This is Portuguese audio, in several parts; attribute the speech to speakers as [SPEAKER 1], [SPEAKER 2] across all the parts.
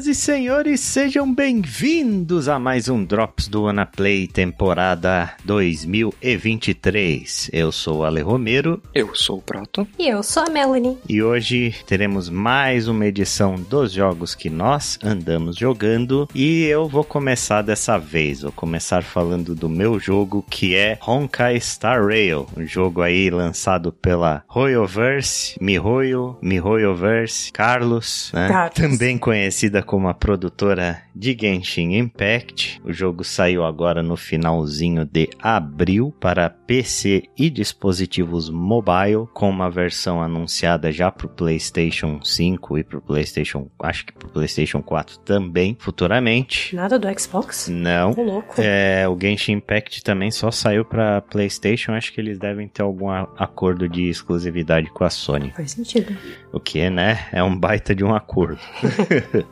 [SPEAKER 1] Senhoras e senhores, sejam bem-vindos a mais um Drops do Anaplay temporada 2023. Eu sou o Ale Romero.
[SPEAKER 2] Eu sou o Proto.
[SPEAKER 3] E eu sou a Melanie.
[SPEAKER 1] E hoje teremos mais uma edição dos jogos que nós andamos jogando. E eu vou começar dessa vez. Vou começar falando do meu jogo que é Honkai Star Rail. Um jogo aí lançado pela Royoverse, Mihoyo, Mihoyoverse, Carlos, né?
[SPEAKER 3] Carlos.
[SPEAKER 1] Também conhecida como a produtora de Genshin Impact. O jogo saiu agora no finalzinho de abril para PC e dispositivos mobile, com uma versão anunciada já para o PlayStation 5 e para o PlayStation, acho que para o PlayStation 4 também, futuramente.
[SPEAKER 3] Nada do Xbox?
[SPEAKER 1] Não.
[SPEAKER 3] Ô, louco.
[SPEAKER 1] É, o Genshin Impact também só saiu para PlayStation. Acho que eles devem ter algum acordo de exclusividade com a Sony.
[SPEAKER 3] Faz sentido.
[SPEAKER 1] O que, né? É um baita de um acordo.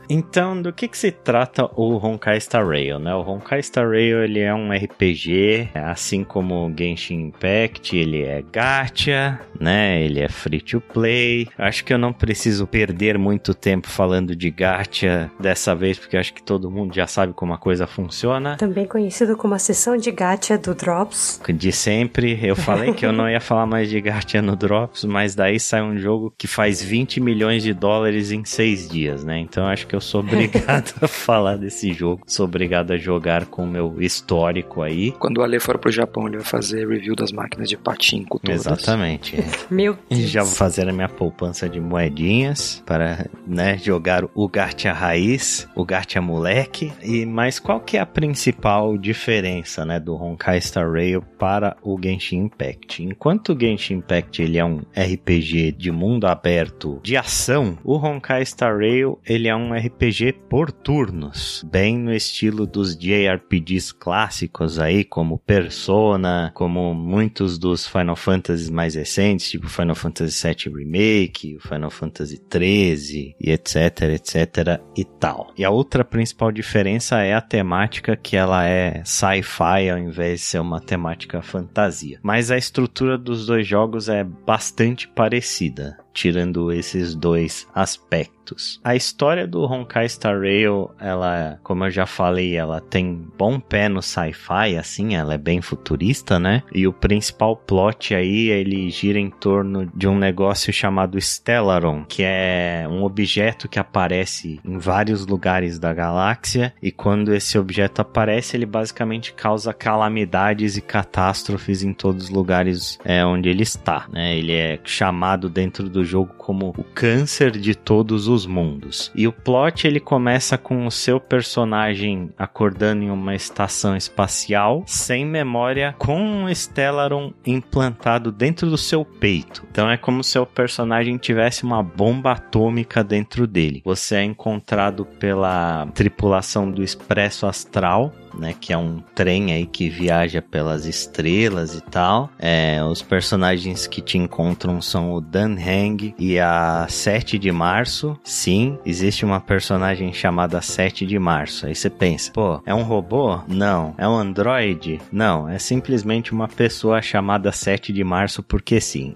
[SPEAKER 1] então, do que que se trata o Honkai Star Rail, né? O Honkai Star Rail, ele é um RPG, assim como o Genshin Impact, ele é gacha, né? Ele é free to play. Acho que eu não preciso perder muito tempo falando de gacha dessa vez, porque acho que todo mundo já sabe como a coisa funciona.
[SPEAKER 3] Também conhecido como a sessão de gacha do Drops.
[SPEAKER 1] De sempre, eu falei que eu não ia falar mais de gacha no Drops, mas daí sai um jogo que faz 20 milhões de dólares em seis dias, né? Então acho que eu sou obrigado a falar desse jogo, sou obrigado a jogar com o meu histórico aí.
[SPEAKER 2] Quando o Ale for pro Japão, ele vai fazer review das máquinas de patinco todas.
[SPEAKER 1] Exatamente. é.
[SPEAKER 3] Meu
[SPEAKER 1] E
[SPEAKER 3] Deus.
[SPEAKER 1] Já vou fazer a minha poupança de moedinhas para, né, jogar o gacha raiz, o gacha moleque. E mas qual que é a principal diferença, né, do Honkai Star Rail para o Genshin Impact? Enquanto o Genshin Impact ele é um RPG de mundo aberto de ação, o Honkai Star Rail ele é um RPG por turnos, bem no estilo dos JRPGs clássicos aí, como Persona, como muitos dos Final Fantasy mais recentes, tipo Final Fantasy VII Remake, Final Fantasy XIII e etc, etc e tal. E a outra principal diferença é a temática que ela é sci-fi ao invés de ser uma temática fantasia. Mas a estrutura dos dois jogos é bastante parecida tirando esses dois aspectos. A história do Honkai Star Rail, ela, como eu já falei, ela tem bom pé no sci-fi, assim, ela é bem futurista, né? E o principal plot aí, ele gira em torno de um negócio chamado Stellaron, que é um objeto que aparece em vários lugares da galáxia, e quando esse objeto aparece, ele basicamente causa calamidades e catástrofes em todos os lugares é, onde ele está, né? Ele é chamado dentro do jogo como o câncer de todos os mundos. E o plot ele começa com o seu personagem acordando em uma estação espacial sem memória com um Stellaron implantado dentro do seu peito. Então é como se o personagem tivesse uma bomba atômica dentro dele. Você é encontrado pela tripulação do Expresso Astral, né, que é um trem aí que viaja pelas estrelas e tal. É, os personagens que te encontram são o Dan Hang e a 7 de Março. Sim, existe uma personagem chamada 7 de Março. Aí você pensa, pô, é um robô? Não. É um androide? Não. É simplesmente uma pessoa chamada 7 de Março porque sim.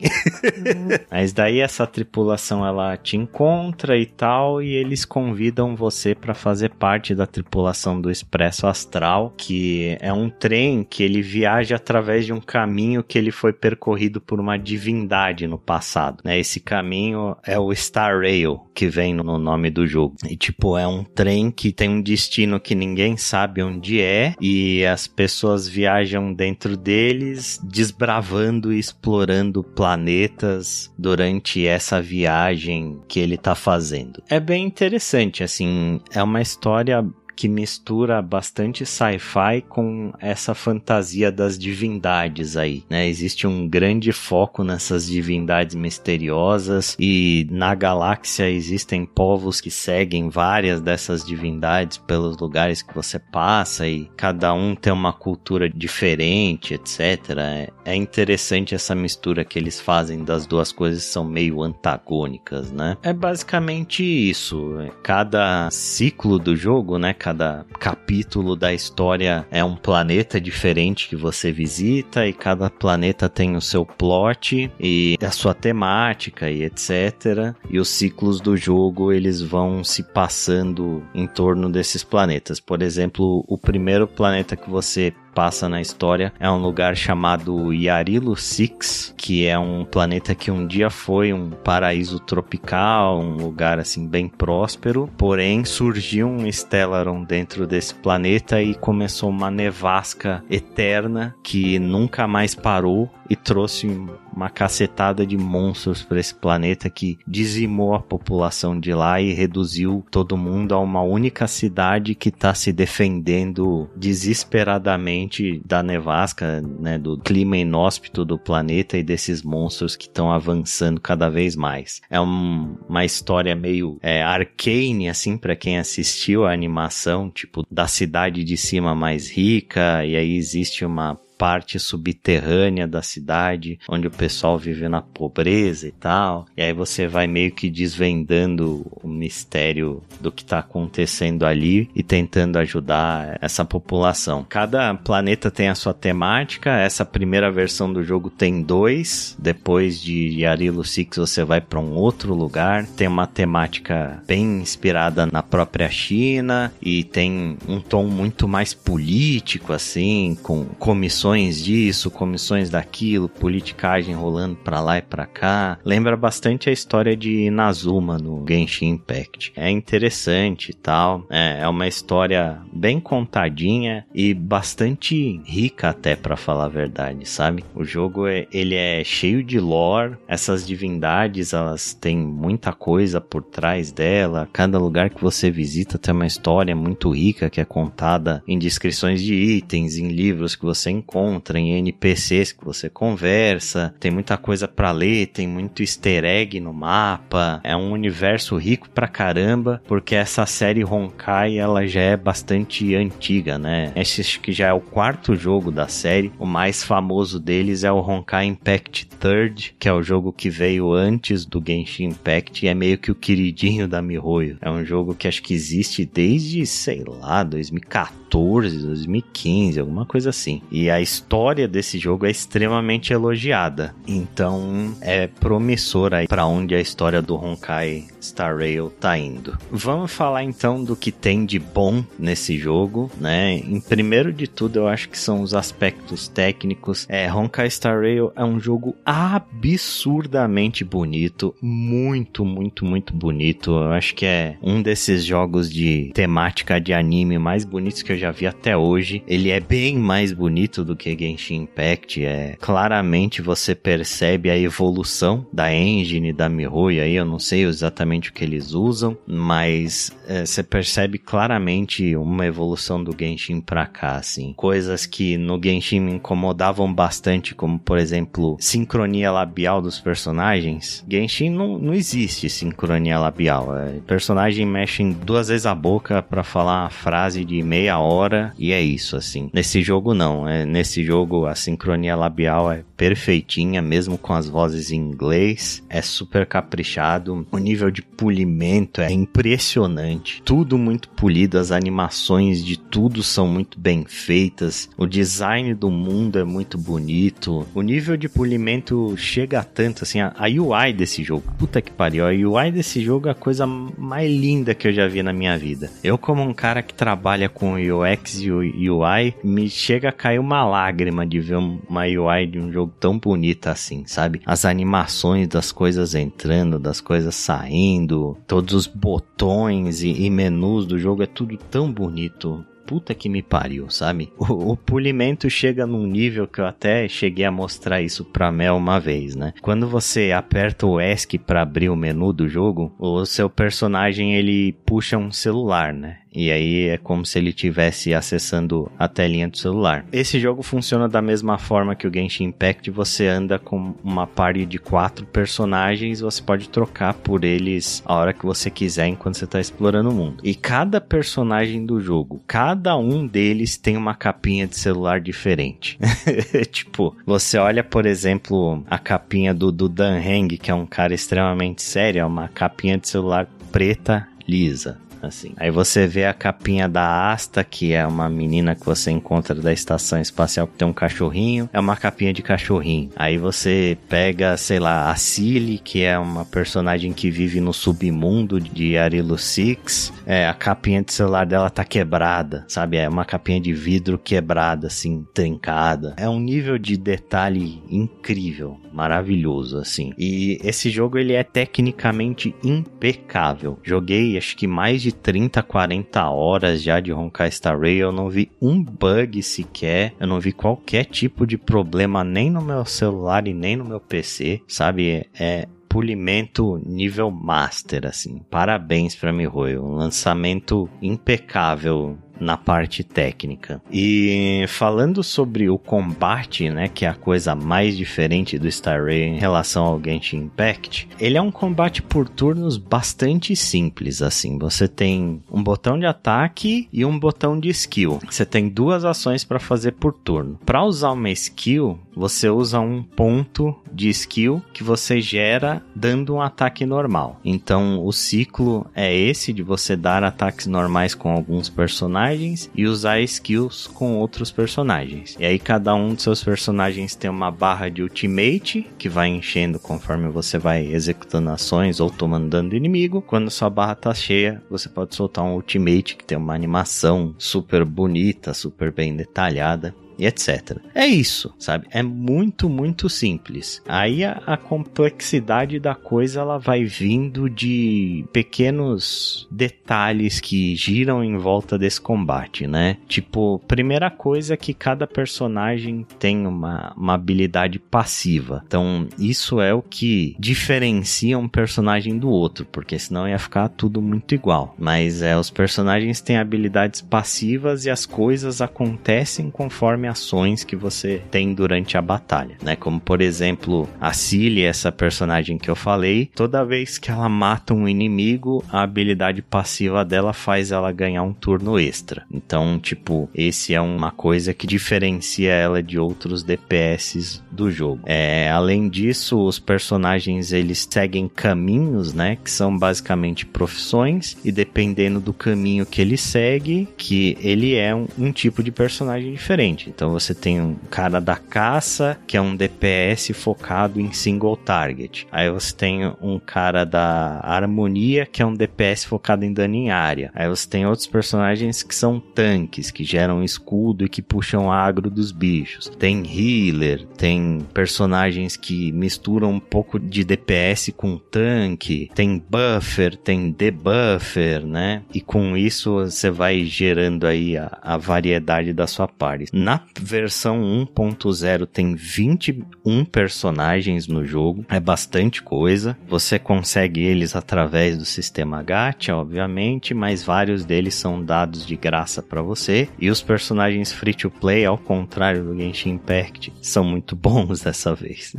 [SPEAKER 1] Mas daí essa tripulação ela te encontra e tal e eles convidam você para fazer parte da tripulação do Expresso Astral, que é um trem que ele viaja através de um caminho que ele foi percorrido por uma divindade no passado, né? Esse caminho é o Star Rail, que vem no nome do jogo. E tipo, é um trem que tem um destino que ninguém sabe onde é e as pessoas viajam dentro deles, desbravando e explorando planetas durante essa viagem que ele tá fazendo. É bem interessante, assim, é uma história que mistura bastante sci-fi com essa fantasia das divindades aí, né? Existe um grande foco nessas divindades misteriosas e na galáxia existem povos que seguem várias dessas divindades pelos lugares que você passa e cada um tem uma cultura diferente, etc. É- É interessante essa mistura que eles fazem das duas coisas são meio antagônicas, né? É basicamente isso. Cada ciclo do jogo, né? Cada capítulo da história é um planeta diferente que você visita e cada planeta tem o seu plot e a sua temática e etc. E os ciclos do jogo eles vão se passando em torno desses planetas. Por exemplo, o primeiro planeta que você passa na história é um lugar chamado Yarilo Six, que é um planeta que um dia foi um paraíso tropical, um lugar assim bem próspero, porém surgiu um Stellaron dentro desse planeta e começou uma nevasca eterna que nunca mais parou e trouxe uma cacetada de monstros para esse planeta que dizimou a população de lá e reduziu todo mundo a uma única cidade que está se defendendo desesperadamente da nevasca, né, do clima inóspito do planeta e desses monstros que estão avançando cada vez mais. É um, uma história meio é, arcane, assim, para quem assistiu a animação, tipo, da cidade de cima mais rica, e aí existe uma parte subterrânea da cidade, onde o pessoal vive na pobreza e tal. E aí você vai meio que desvendando o mistério do que está acontecendo ali e tentando ajudar essa população. Cada planeta tem a sua temática. Essa primeira versão do jogo tem dois. Depois de Yarilo Six você vai para um outro lugar. Tem uma temática bem inspirada na própria China e tem um tom muito mais político assim, com comissões comissões disso, comissões daquilo, politicagem rolando pra lá e pra cá. Lembra bastante a história de Inazuma no Genshin Impact. É interessante e tal. É, é uma história bem contadinha e bastante rica até para falar a verdade, sabe? O jogo é, ele é cheio de lore. Essas divindades, elas têm muita coisa por trás dela. Cada lugar que você visita tem uma história muito rica que é contada em descrições de itens, em livros que você encontra encontra, em NPCs que você conversa, tem muita coisa para ler, tem muito easter egg no mapa, é um universo rico pra caramba, porque essa série Honkai ela já é bastante antiga, né? Esse acho que já é o quarto jogo da série, o mais famoso deles é o Honkai Impact Third, que é o jogo que veio antes do Genshin Impact e é meio que o queridinho da MiHoYo. É um jogo que acho que existe desde, sei lá, 2014, 2015, alguma coisa assim. E a história desse jogo é extremamente elogiada. Então é promissor aí para onde a história do Honkai Star Rail tá indo. Vamos falar então do que tem de bom nesse jogo, né? Em primeiro de tudo, eu acho que são os aspectos técnicos. É, Honkai Star Rail é um jogo absurdamente bonito, muito, muito, muito bonito. Eu acho que é um desses jogos de temática de anime mais bonitos que eu já vi até hoje. Ele é bem mais bonito do que Genshin Impact. É claramente você percebe a evolução da engine da MiHoYo aí, eu não sei exatamente o que eles usam, mas é, você percebe claramente uma evolução do Genshin pra cá, assim. Coisas que no Genshin me incomodavam bastante, como por exemplo, sincronia labial dos personagens. Genshin não, não existe sincronia labial. É, personagem mexe duas vezes a boca para falar uma frase de meia hora e é isso, assim. Nesse jogo não. É, nesse jogo a sincronia labial é perfeitinha, mesmo com as vozes em inglês. É super caprichado. O nível de polimento é impressionante. Tudo muito polido, as animações de tudo são muito bem feitas. O design do mundo é muito bonito. O nível de polimento chega a tanto assim, a, a UI desse jogo. Puta que pariu, a UI desse jogo é a coisa mais linda que eu já vi na minha vida. Eu como um cara que trabalha com UX e UI, me chega a cair uma lágrima de ver uma UI de um jogo tão bonita assim, sabe? As animações das coisas entrando, das coisas saindo todos os botões e, e menus do jogo é tudo tão bonito puta que me pariu, sabe? O, o, polimento chega num nível que eu até cheguei a mostrar isso pra Mel uma vez, né? Quando você aperta o ESC para abrir o menu do jogo, o seu personagem ele puxa um celular, né? E aí é como se ele estivesse acessando a telinha do celular. Esse jogo funciona da mesma forma que o Genshin Impact. Você anda com uma party de quatro personagens, você pode trocar por eles a hora que você quiser enquanto você está explorando o mundo. E cada personagem do jogo, cada um deles tem uma capinha de celular diferente. tipo, você olha, por exemplo, a capinha do, do Dan Heng, que é um cara extremamente sério, é uma capinha de celular preta lisa. Assim. Aí você vê a capinha da Asta, que é uma menina que você encontra da estação espacial que tem um cachorrinho, é uma capinha de cachorrinho. Aí você pega, sei lá, a Cilly, que é uma personagem que vive no submundo de Arilo Six, é, a capinha de celular dela tá quebrada, sabe? É uma capinha de vidro quebrada, assim, trincada. É um nível de detalhe incrível, maravilhoso, assim. E esse jogo, ele é tecnicamente impecável. Joguei, acho que mais de 30, 40 horas já de Honkai Star Rail, eu não vi um bug sequer, eu não vi qualquer tipo de problema nem no meu celular e nem no meu PC, sabe? É polimento nível master, assim. Parabéns para MiHoYo, um lançamento impecável na parte técnica. E falando sobre o combate, né, que é a coisa mais diferente do Star Rail em relação ao Genshin Impact, ele é um combate por turnos bastante simples, assim. Você tem um botão de ataque e um botão de skill. Você tem duas ações para fazer por turno. Para usar uma skill, você usa um ponto de skill que você gera dando um ataque normal. Então, o ciclo é esse de você dar ataques normais com alguns personagens e usar skills com outros personagens. E aí cada um dos seus personagens tem uma barra de ultimate que vai enchendo conforme você vai executando ações ou tomando dano inimigo. Quando sua barra tá cheia, você pode soltar um ultimate que tem uma animação super bonita, super bem detalhada e etc. É isso, sabe? É muito, muito simples. Aí a, a, complexidade da coisa ela vai vindo de pequenos detalhes que giram em volta desse combate, né? Tipo, primeira coisa é que cada personagem tem uma, uma habilidade passiva. Então, isso é o que diferencia um personagem do outro, porque senão ia ficar tudo muito igual. Mas é, os personagens têm habilidades passivas e as coisas acontecem conforme ações que você tem durante a batalha, né? Como por exemplo, a Cilly, essa personagem que eu falei, toda vez que ela mata um inimigo, a habilidade passiva dela faz ela ganhar um turno extra. Então, tipo, esse é uma coisa que diferencia ela de outros DPS do jogo. É, além disso, os personagens eles seguem caminhos, né, que são basicamente profissões e dependendo do caminho que ele segue, que ele é um, um tipo de personagem diferente. Então você tem um cara da caça, que é um DPS focado em single target. Aí você tem um cara da harmonia, que é um DPS focado em dano em área. Aí você tem outros personagens que são tanques, que geram escudo e que puxam agro dos bichos. Tem healer, tem personagens que misturam um pouco de DPS com tanque, tem buffer, tem debuffer, né? E com isso você vai gerando aí a, a variedade da sua party. Na versão 1.0 tem 21 personagens no jogo, é bastante coisa. Você consegue eles através do sistema gacha, obviamente, mas vários deles são dados de graça para você. E os personagens free to play, ao contrário do Genshin Impact, são muito bons dessa vez.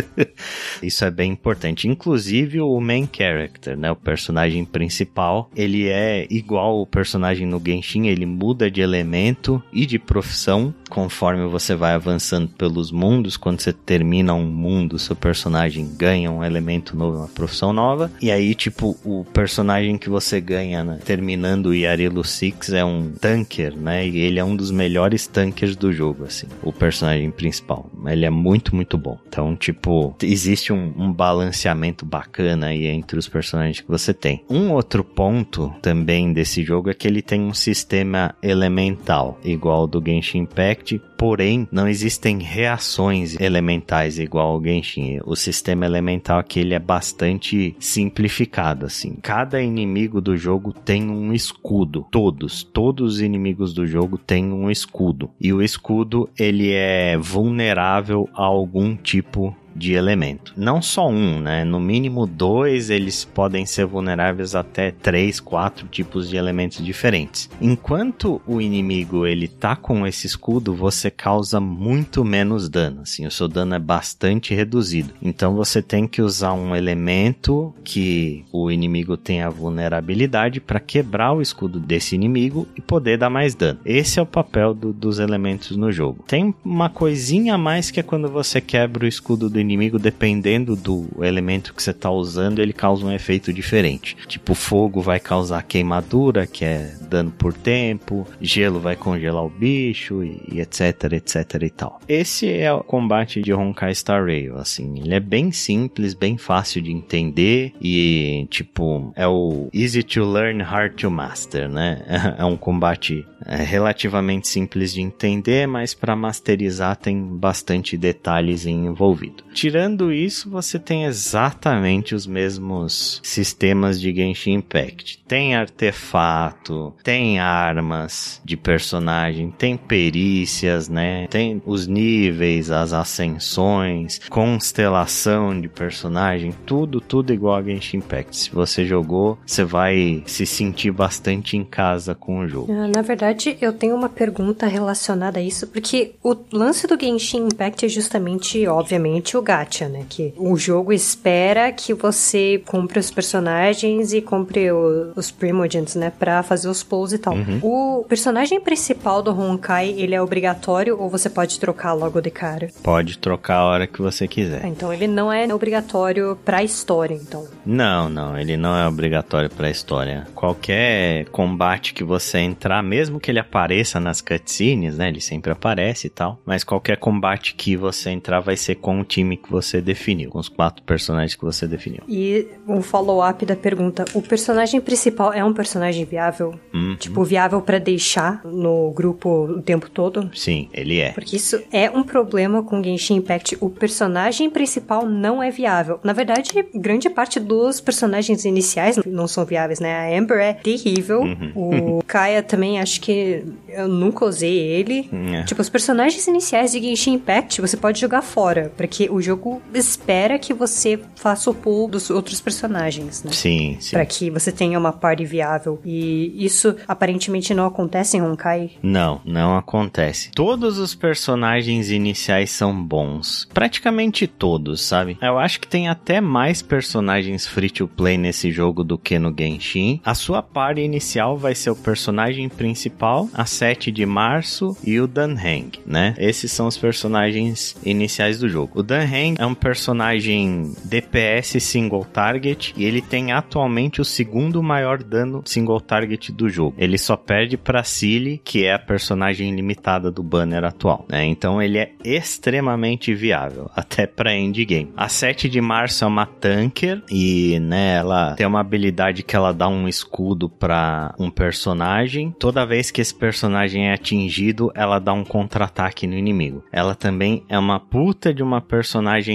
[SPEAKER 1] Isso é bem importante. Inclusive o main character, né, o personagem principal, ele é igual o personagem no Genshin, ele muda de elemento e de profissão não conforme você vai avançando pelos mundos. Quando você termina um mundo, seu personagem ganha um elemento novo, uma profissão nova. E aí, tipo, o personagem que você ganha né, terminando o Yarilo Six é um tanker, né? E ele é um dos melhores tankers do jogo, assim. O personagem principal. Ele é muito, muito bom. Então, tipo, existe um, um balanceamento bacana aí entre os personagens que você tem. Um outro ponto também desse jogo é que ele tem um sistema elemental, igual ao do Genshin Impact, porém não existem reações elementais igual ao Genshin. O sistema elemental aqui ele é bastante simplificado assim. Cada inimigo do jogo tem um escudo. Todos, todos os inimigos do jogo têm um escudo. E o escudo ele é vulnerável a algum tipo de elemento. Não só um, né? No mínimo dois, eles podem ser vulneráveis até três, quatro tipos de elementos diferentes. Enquanto o inimigo ele tá com esse escudo, você causa muito menos dano, assim, o seu dano é bastante reduzido. Então você tem que usar um elemento que o inimigo tem a vulnerabilidade para quebrar o escudo desse inimigo e poder dar mais dano. Esse é o papel do, dos elementos no jogo. Tem uma coisinha a mais que é quando você quebra o escudo do inimigo, dependendo do elemento que você está usando, ele causa um efeito diferente. Tipo, fogo vai causar queimadura, que é dano por tempo, gelo vai congelar o bicho e, etc, etc e tal. Esse é o combate de Honkai Star Rail, assim, ele é bem simples, bem fácil de entender e tipo, é o easy to learn, hard to master, né? É um combate é, relativamente simples de entender, mas para masterizar tem bastante detalhes envolvido. Tirando isso, você tem exatamente os mesmos sistemas de Genshin Impact. Tem artefato, tem armas de personagem, tem perícias, né? Tem os níveis, as ascensões, constelação de personagem, tudo, tudo igual a Genshin Impact. Se você jogou, você vai se sentir bastante em casa com o jogo.
[SPEAKER 3] Ah, na verdade, eu tenho uma pergunta relacionada a isso, porque o lance do Genshin Impact é justamente, obviamente, o gacha, né? Que o jogo espera que você compre os personagens e compre o, os Primogents, né? Pra fazer os pulls e tal.
[SPEAKER 1] Uhum.
[SPEAKER 3] O personagem principal do Honkai, ele é obrigatório ou você pode trocar logo de cara?
[SPEAKER 1] Pode trocar a hora que você
[SPEAKER 3] Ah,
[SPEAKER 1] quiser.
[SPEAKER 3] Então ele não é obrigatório pra história, então.
[SPEAKER 1] Não, não, ele não é obrigatório pra história. Qualquer combate que você entrar, mesmo que ele apareça nas cutscenes, né? Ele sempre aparece e tal. Mas qualquer combate que você entrar vai ser com o time que você definiu, com os quatro personagens que você definiu.
[SPEAKER 3] E um follow-up da pergunta: o personagem principal é um personagem viável?
[SPEAKER 1] Hum,
[SPEAKER 3] Tipo, viável pra deixar no grupo o tempo todo?
[SPEAKER 1] sim, ele é.
[SPEAKER 3] Porque isso é um problema com Genshin Impact. O personagem principal não é viável. Na verdade, grande parte dos personagens iniciais não são viáveis, né? A Amber é terrível. O Kaia também, acho que eu nunca usei ele.
[SPEAKER 1] É.
[SPEAKER 3] Tipo, os personagens iniciais de Genshin Impact você pode jogar fora, porque o jogo espera que você faça o pull dos outros personagens, né?
[SPEAKER 1] Sim, sim.
[SPEAKER 3] Pra que você tenha uma party viável. E isso aparentemente não acontece em Honkai.
[SPEAKER 1] Não, não acontece. Todos os personagens iniciais são bons. Praticamente todos, sabe? Eu acho que tem até mais personagens free to play nesse jogo do que no Genshin. A sua party inicial vai ser o personagem principal, a 7 de março e o Danheng, né? Esses são os personagens iniciais do jogo. O Danheng é um personagem DPS single target e ele tem atualmente o segundo maior dano single target do jogo. Ele só perde pra Cilly, que é a personagem limitada do banner atual, né? Então ele é extremamente viável, até pra endgame. A 7 de março é uma tanker e, né, ela tem uma habilidade que ela dá um escudo pra um personagem. Toda vez que esse personagem é atingido, ela dá um contra-ataque no inimigo. Ela também é uma puta de uma personagem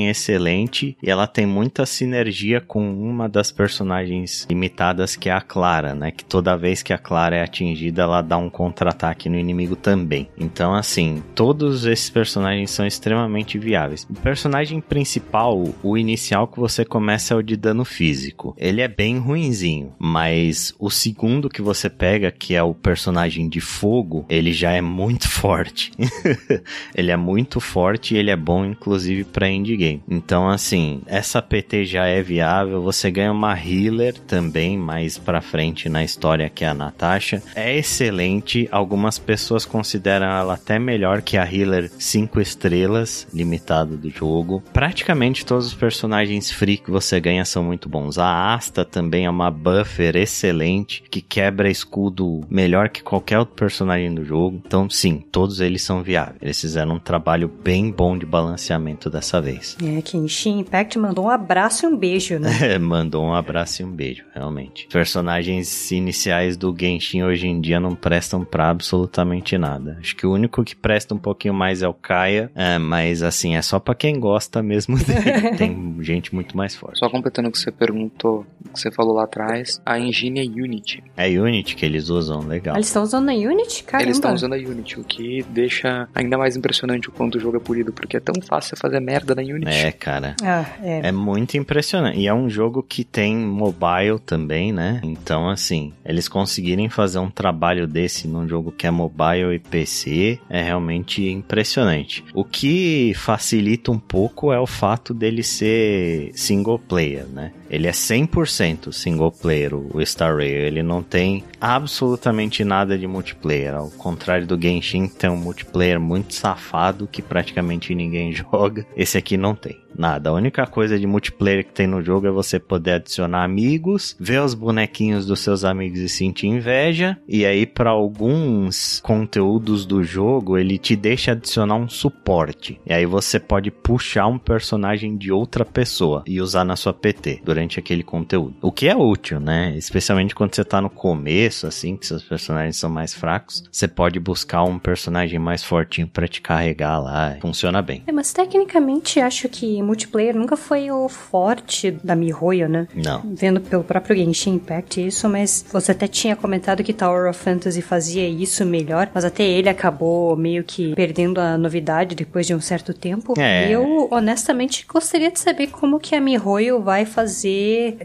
[SPEAKER 1] excelente e ela tem muita sinergia com uma das personagens limitadas que é a Clara, né? Que toda vez que a Clara é atingida, ela dá um contra-ataque no inimigo também. Então, assim, todos esses personagens são extremamente viáveis. O personagem principal, o inicial que você começa é o de dano físico. Ele é bem ruinzinho, mas o segundo que você pega, que é o personagem de fogo, ele já é muito forte. ele é muito forte e ele é bom, inclusive, pra endgame. Então, assim, essa PT já é viável. Você ganha uma healer também mais pra frente na história, que é a Natasha. É excelente. Algumas pessoas consideram ela até melhor que a healer 5 estrelas limitada do jogo. Praticamente todos os personagens free que você ganha são muito bons. A Asta também é uma buffer excelente que quebra escudo melhor que qualquer outro personagem do jogo. Então, sim, todos eles são viáveis. Eles fizeram um trabalho bem bom de balanceamento dessa vez.
[SPEAKER 3] É, Genshin Impact mandou um abraço e um beijo, né?
[SPEAKER 1] Mandou um abraço e um beijo, realmente. Personagens iniciais do Genshin hoje em dia não prestam pra absolutamente nada. Acho que o único que presta um pouquinho mais é o Kaia, é, mas assim, é só pra quem gosta mesmo dele. Tem gente muito mais forte.
[SPEAKER 2] Só completando o que você perguntou, o que você falou lá atrás, a engine é Unity.
[SPEAKER 1] É Unity que eles usam, legal.
[SPEAKER 3] Eles estão usando a Unity? Caramba.
[SPEAKER 2] Eles estão usando a Unity, o que deixa ainda mais impressionante o quanto o jogo é polido, porque é tão fácil você fazer merda na Unity.
[SPEAKER 1] É, cara.
[SPEAKER 3] Ah, é.
[SPEAKER 1] É muito impressionante. E é um jogo que tem mobile também, né? Então, assim, eles conseguirem fazer um trabalho desse num jogo que é mobile e PC é é realmente impressionante. O que facilita um pouco é o fato dele ser single player, né? Ele é 100% single player, o Star Rail. Ele não tem absolutamente nada de multiplayer. Ao contrário do Genshin, tem um multiplayer muito safado que praticamente ninguém joga. Esse aqui não tem nada. A única coisa de multiplayer que tem no jogo é você poder adicionar amigos, ver os bonequinhos dos seus amigos e sentir inveja. E aí, para alguns conteúdos do jogo, ele te deixa adicionar um suporte. E aí você pode puxar um personagem de outra pessoa e usar na sua PT durante aquele conteúdo. O que é útil, né? Especialmente quando você tá no começo, assim, que seus personagens são mais fracos. Você pode buscar um personagem mais fortinho para te carregar lá. Funciona bem.
[SPEAKER 3] É, mas tecnicamente acho que multiplayer nunca foi o forte da MiHoYo, né?
[SPEAKER 1] Não.
[SPEAKER 3] Vendo pelo próprio Genshin Impact isso, mas você até tinha comentado que Tower of Fantasy fazia isso melhor, mas até ele acabou meio que perdendo a novidade depois de um certo tempo.
[SPEAKER 1] É.
[SPEAKER 3] Eu, honestamente, gostaria de saber como que a MiHoYo vai fazer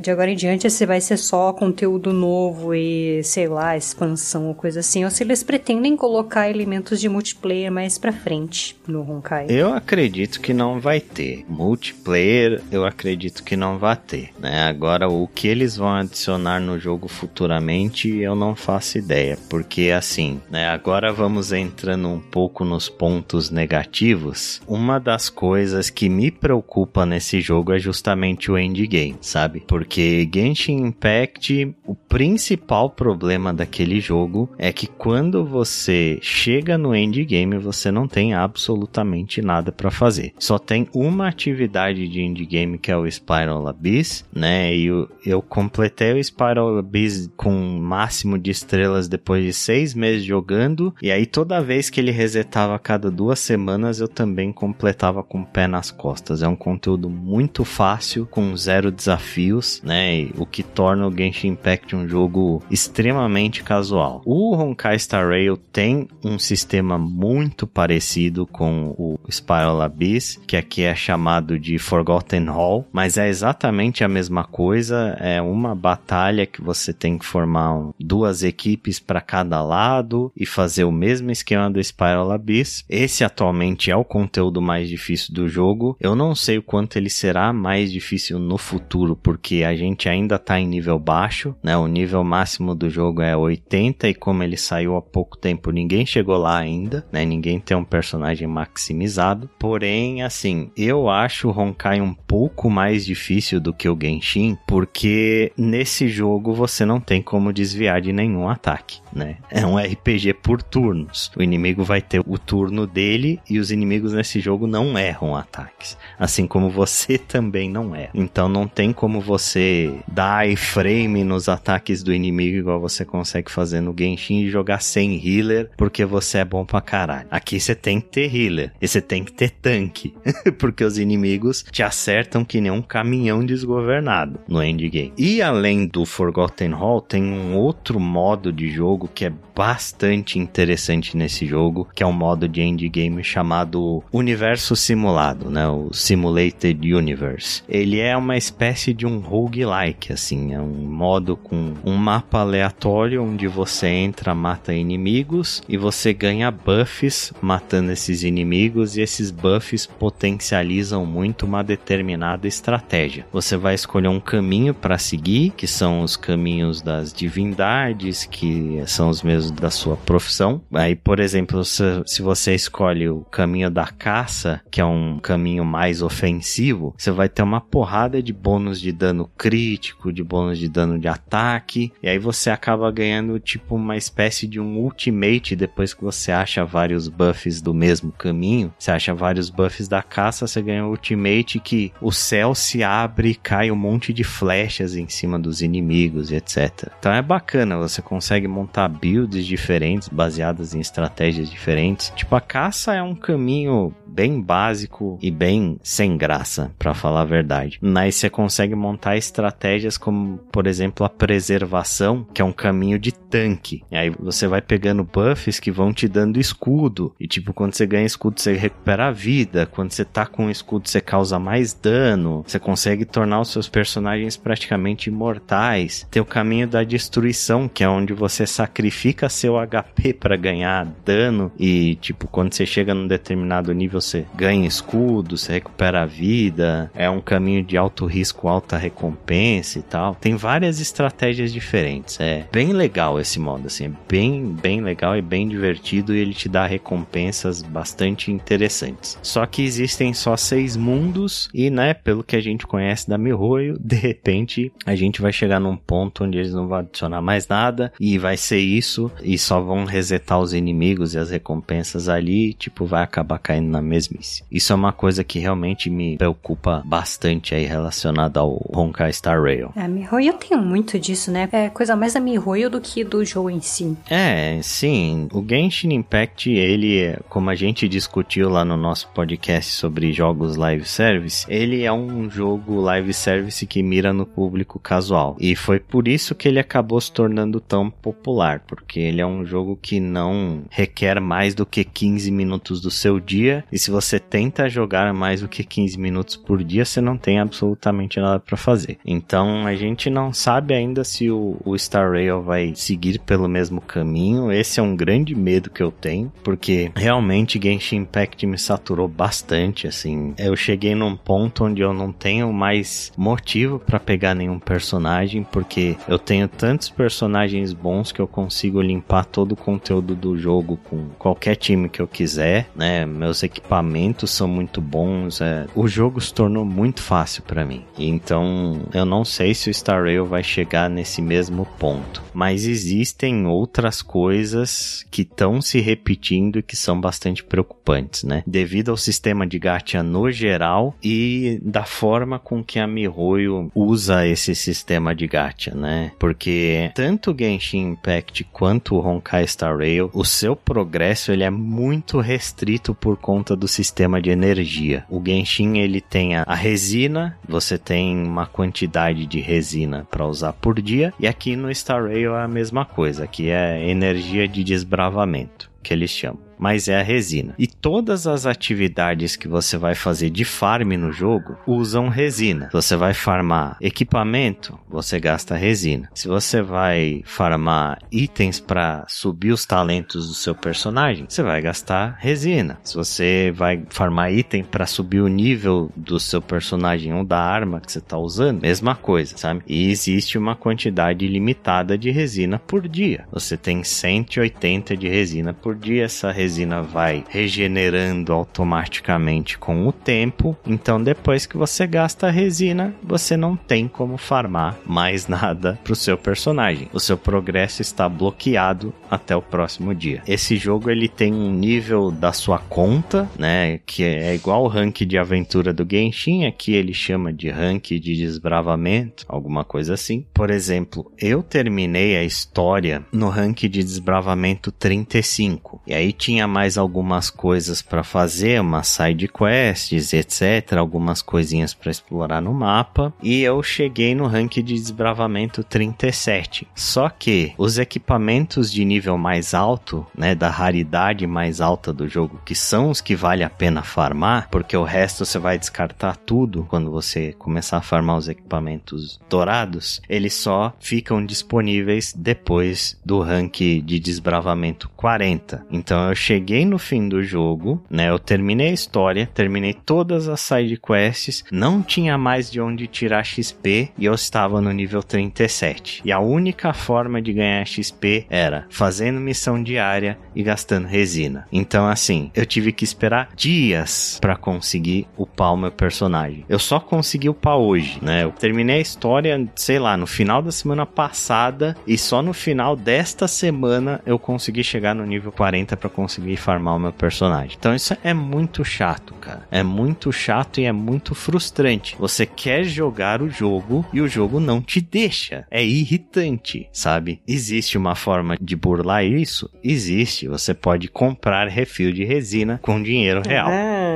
[SPEAKER 3] de agora em diante, se vai ser só conteúdo novo e, sei lá, expansão ou coisa assim, ou se eles pretendem colocar elementos de multiplayer mais pra frente no Honkai.
[SPEAKER 1] Eu acredito que não vai ter multiplayer, eu acredito que não vai ter, né? Agora, o que eles vão adicionar no jogo futuramente, eu não faço ideia, porque assim, né? Agora vamos entrando um pouco nos pontos negativos. Uma das coisas que me preocupa nesse jogo é justamente o endgame, sabe? Porque Genshin Impact, o principal problema daquele jogo é que quando você chega no endgame, você não tem absolutamente nada para fazer. Só tem uma atividade de indie game que é o Spiral Abyss, né? E eu, eu completei o Spiral Abyss com máximo de estrelas depois de seis meses jogando. E aí toda vez que ele resetava a cada duas semanas, eu também completava com o pé nas costas. É um conteúdo muito fácil, com zero desafios, né? O que torna o Genshin Impact um jogo extremamente casual. O Honkai Star Rail tem um sistema muito parecido com o Spiral Abyss, que aqui é chamado de Forgotten Hall, mas é exatamente a mesma coisa. É uma batalha que você tem que formar duas equipes para cada lado e fazer o mesmo esquema do Spiral Abyss. Esse atualmente é o conteúdo mais difícil do jogo. Eu não sei o quanto ele será mais difícil no futuro, porque a gente ainda tá em nível baixo, né? O nível máximo do jogo é 80 e como ele saiu há pouco tempo, ninguém chegou lá ainda, né? Ninguém tem um personagem maximizado. Porém, assim, eu acho o Honkai um pouco mais difícil do que o Genshin, porque nesse jogo você não tem como desviar de nenhum ataque né? É um RPG por turnos. O inimigo vai ter o turno dele e os inimigos nesse jogo não erram ataques, assim como você também não erra. Então não tem como você dar iframe nos ataques do inimigo igual você consegue fazer no Genshin e jogar sem healer porque você é bom pra caralho. Aqui você tem que ter healer e você tem que ter tanque, porque os inimigos te acertam que nem um caminhão desgovernado no endgame. E além do Forgotten Hall, tem um outro modo de jogo jogo que é bastante interessante nesse jogo, que é um modo de endgame chamado Universo Simulado, né? O Simulated Universe. Ele é uma espécie de um roguelike, assim, é um modo com um mapa aleatório onde você entra, mata inimigos e você ganha buffs matando esses inimigos e esses buffs potencializam muito uma determinada estratégia. Você vai escolher um caminho para seguir, que são os caminhos das divindades, que são os mesmos da sua profissão. Aí, por exemplo, se, se você escolhe o caminho da caça, que é um caminho mais ofensivo, você vai ter uma porrada de bônus de dano crítico, de bônus de dano de ataque, e aí você acaba ganhando tipo uma espécie de um ultimate depois que você acha vários buffs do mesmo caminho. Você acha vários buffs da caça, você ganha um ultimate que o céu se abre e cai um monte de flechas em cima dos inimigos e etc. Então é bacana, você consegue montar builds diferentes, baseadas em estratégias diferentes. Tipo, a caça é um caminho bem básico e bem sem graça, para falar a verdade. Mas você consegue montar estratégias como, por exemplo, a preservação, que é um caminho de tanque. E aí você vai pegando buffs que vão te dando escudo. E tipo, quando você ganha escudo, você recupera a vida. Quando você tá com escudo, você causa mais dano. Você consegue tornar os seus personagens praticamente imortais. Tem o caminho da destruição, que é onde você sacrifica seu HP para ganhar dano. E tipo, quando você chega num determinado nível, você ganha escudo, você recupera a vida. É um caminho de alto risco, alta recompensa e tal. Tem várias estratégias diferentes. É bem legal esse modo, assim. É bem, bem legal e bem divertido. E ele te dá recompensas bastante interessantes. Só que existem só seis mundos. E, né, pelo que a gente conhece da MiHoYo, de repente a gente vai chegar num ponto onde eles não vão adicionar mais nada. E vai ser isso. E só vão resetar os inimigos e as recompensas ali. E, tipo, vai acabar caindo na mesmice. Isso é uma coisa que realmente me preocupa bastante aí relacionada ao Honkai Star Rail.
[SPEAKER 3] É, MiHoYo tem muito disso, né? É coisa mais da MiHoYo do que do jogo em si.
[SPEAKER 1] É, sim. O Genshin Impact, ele, como a gente discutiu lá no nosso podcast sobre jogos live service, ele é um jogo live service que mira no público casual. E foi por isso que ele acabou se tornando tão popular, porque ele é um jogo que não requer mais do que 15 minutos do seu dia. E se você tenta jogar mais do que 15 minutos por dia, você não tem absolutamente nada para fazer. Então a gente não sabe ainda se o, o Star Rail vai seguir pelo mesmo caminho. Esse é um grande medo que eu tenho, porque realmente Genshin Impact me saturou bastante. Assim, eu cheguei num ponto onde eu não tenho mais motivo para pegar nenhum personagem, porque eu tenho tantos personagens bons que eu consigo limpar todo o conteúdo do jogo com qualquer time que eu quiser, né? Meus equipamentos são muito bons. É... O jogo se tornou muito fácil para mim. Então, eu não sei se o Star Rail vai chegar nesse mesmo ponto. Mas existem outras coisas que estão se repetindo e que são bastante preocupantes, né? Devido ao sistema de gacha no geral e da forma com que a MiHoYo usa esse sistema de gacha, né? Porque tanto o Genshin Impact quanto o Honkai Star Rail, o seu progresso ele é muito restrito por conta do sistema de energia. O Genshin ele tem a resina, você tem uma quantidade de resina para usar por dia, e aqui no Star Rail é a mesma coisa, que é energia de desbravamento que eles chamam mas é a resina. E todas as atividades que você vai fazer de farm no jogo usam resina. Se você vai farmar equipamento, você gasta resina. Se você vai farmar itens para subir os talentos do seu personagem, você vai gastar resina. Se você vai farmar item para subir o nível do seu personagem ou da arma que você está usando, mesma coisa, sabe? E existe uma quantidade limitada de resina por dia. Você tem 180 de resina por dia. Essa resina resina vai regenerando automaticamente com o tempo. Então, depois que você gasta a resina, você não tem como farmar mais nada para o seu personagem. O seu progresso está bloqueado até o próximo dia. Esse jogo ele tem um nível da sua conta, né, que é igual o rank de aventura do Genshin, aqui ele chama de rank de desbravamento, alguma coisa assim. Por exemplo, eu terminei a história no rank de desbravamento 35. E aí tinha tinha mais algumas coisas para fazer, umas side quests, etc, algumas coisinhas para explorar no mapa, e eu cheguei no rank de desbravamento 37. Só que os equipamentos de nível mais alto, né, da raridade mais alta do jogo, que são os que vale a pena farmar, porque o resto você vai descartar tudo quando você começar a farmar os equipamentos dourados, eles só ficam disponíveis depois do rank de desbravamento 40. Então eu cheguei no fim do jogo, né? Eu terminei a história, terminei todas as side quests, não tinha mais de onde tirar XP e eu estava no nível 37. E a única forma de ganhar XP era fazendo missão diária e gastando resina. Então, assim, eu tive que esperar dias para conseguir upar o meu personagem. Eu só consegui upar hoje, né? Eu terminei a história, sei lá, no final da semana passada e só no final desta semana eu consegui chegar no nível 40 para conseguir conseguir farmar o meu personagem. Então isso é muito chato, cara. É muito chato e é muito frustrante. Você quer jogar o jogo e o jogo não te deixa. É irritante, sabe? Existe uma forma de burlar isso? Existe. Você pode comprar refil de resina com dinheiro real.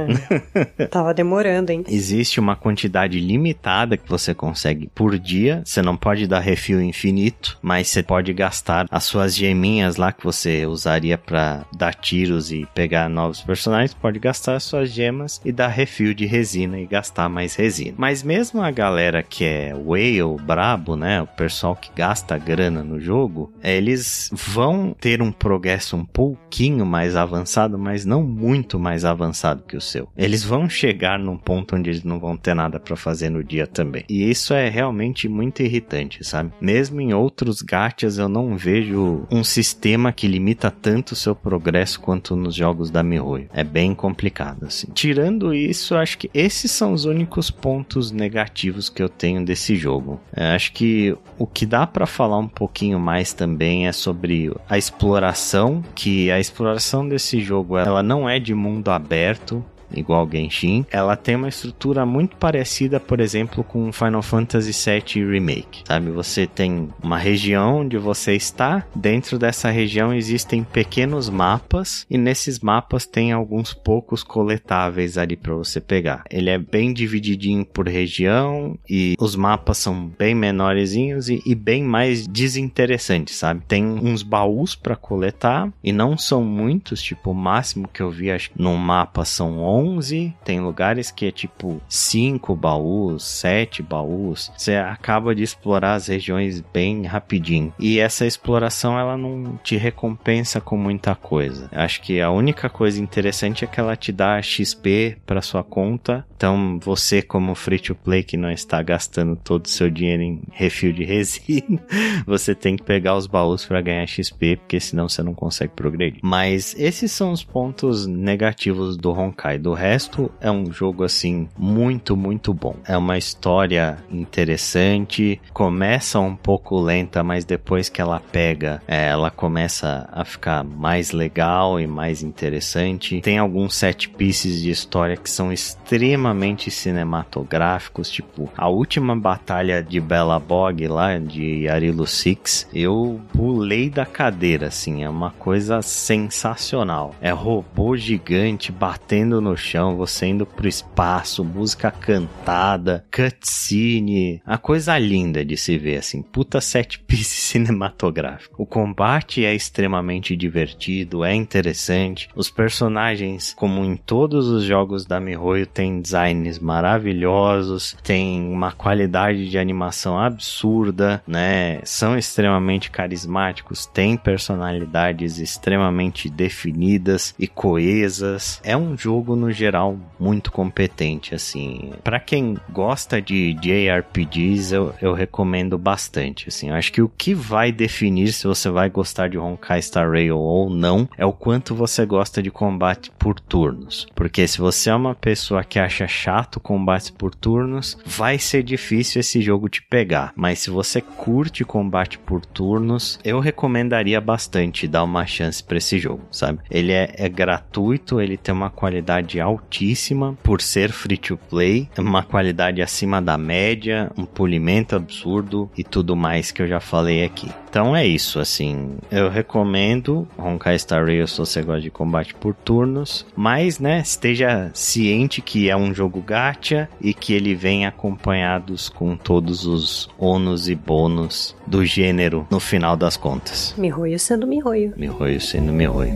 [SPEAKER 3] Tava demorando, hein?
[SPEAKER 1] Existe uma quantidade limitada que você consegue por dia. Você não pode dar refil infinito, mas você pode gastar as suas geminhas lá que você usaria para dar tiros e pegar novos personagens. Pode gastar as suas gemas e dar refil de resina e gastar mais resina. Mas mesmo a galera que é whale, brabo, né? O pessoal que gasta grana no jogo, eles vão ter um progresso um pouquinho mais avançado, mas não muito mais avançado que o seu. Eles vão chegar num ponto onde eles não vão ter nada para fazer no dia também. E isso é realmente muito irritante, sabe? Mesmo em outros gachas eu não vejo um sistema que limita tanto o seu progresso quanto nos jogos da MiHoYo. É bem complicado assim. Tirando isso, acho que esses são os únicos pontos negativos que eu tenho desse jogo. Eu acho que o que dá para falar um pouquinho mais também é sobre a exploração, que a exploração desse jogo ela não é de mundo aberto, igual Genshin, ela tem uma estrutura muito parecida, por exemplo, com Final Fantasy VII Remake, sabe? Você tem uma região onde você está, dentro dessa região existem pequenos mapas e nesses mapas tem alguns poucos coletáveis ali para você pegar. Ele é bem divididinho por região e os mapas são bem menorzinhos e, e bem mais desinteressantes, sabe? Tem uns baús para coletar e não são muitos, tipo, o máximo que eu vi acho num mapa são 11 11, tem lugares que é tipo 5 baús, 7 baús. Você acaba de explorar as regiões bem rapidinho. E essa exploração ela não te recompensa com muita coisa. Acho que a única coisa interessante é que ela te dá XP para sua conta. Então você como free to play que não está gastando todo o seu dinheiro em refil de resina, você tem que pegar os baús para ganhar XP, porque senão você não consegue progredir. Mas esses são os pontos negativos do Honkai do resto, é um jogo assim muito, muito bom. É uma história interessante, começa um pouco lenta, mas depois que ela pega, é, ela começa a ficar mais legal e mais interessante. Tem alguns set pieces de história que são extremamente cinematográficos, tipo a última batalha de Bella Bog lá de Arilo Six, eu pulei da cadeira, assim, é uma coisa sensacional. É robô gigante batendo no chão, você indo pro espaço, música cantada, cutscene, a coisa linda de se ver, assim, puta set piece cinematográfico. O combate é extremamente divertido, é interessante, os personagens, como em todos os jogos da MiHoYo, tem designs maravilhosos, tem uma qualidade de animação absurda, né, são extremamente carismáticos, têm personalidades extremamente definidas e coesas, é um jogo no no geral, muito competente, assim. para quem gosta de JRPGs, eu, eu recomendo bastante, assim. Eu acho que o que vai definir se você vai gostar de Honkai Star Rail ou não é o quanto você gosta de combate por turnos. Porque se você é uma pessoa que acha chato combate por turnos, vai ser difícil esse jogo te pegar. Mas se você curte combate por turnos, eu recomendaria bastante dar uma chance para esse jogo, sabe? Ele é, é gratuito, ele tem uma qualidade altíssima por ser free to play, uma qualidade acima da média, um polimento absurdo e tudo mais que eu já falei aqui. Então é isso, assim, eu recomendo Honkai Star Rail se você gosta de combate por turnos, mas, né, esteja ciente que é um jogo gacha e que ele vem acompanhados com todos os ônus e bônus do gênero no final das contas.
[SPEAKER 3] Mihoyo sendo Mihoyo.
[SPEAKER 1] Mihoyo sendo Mihoyo.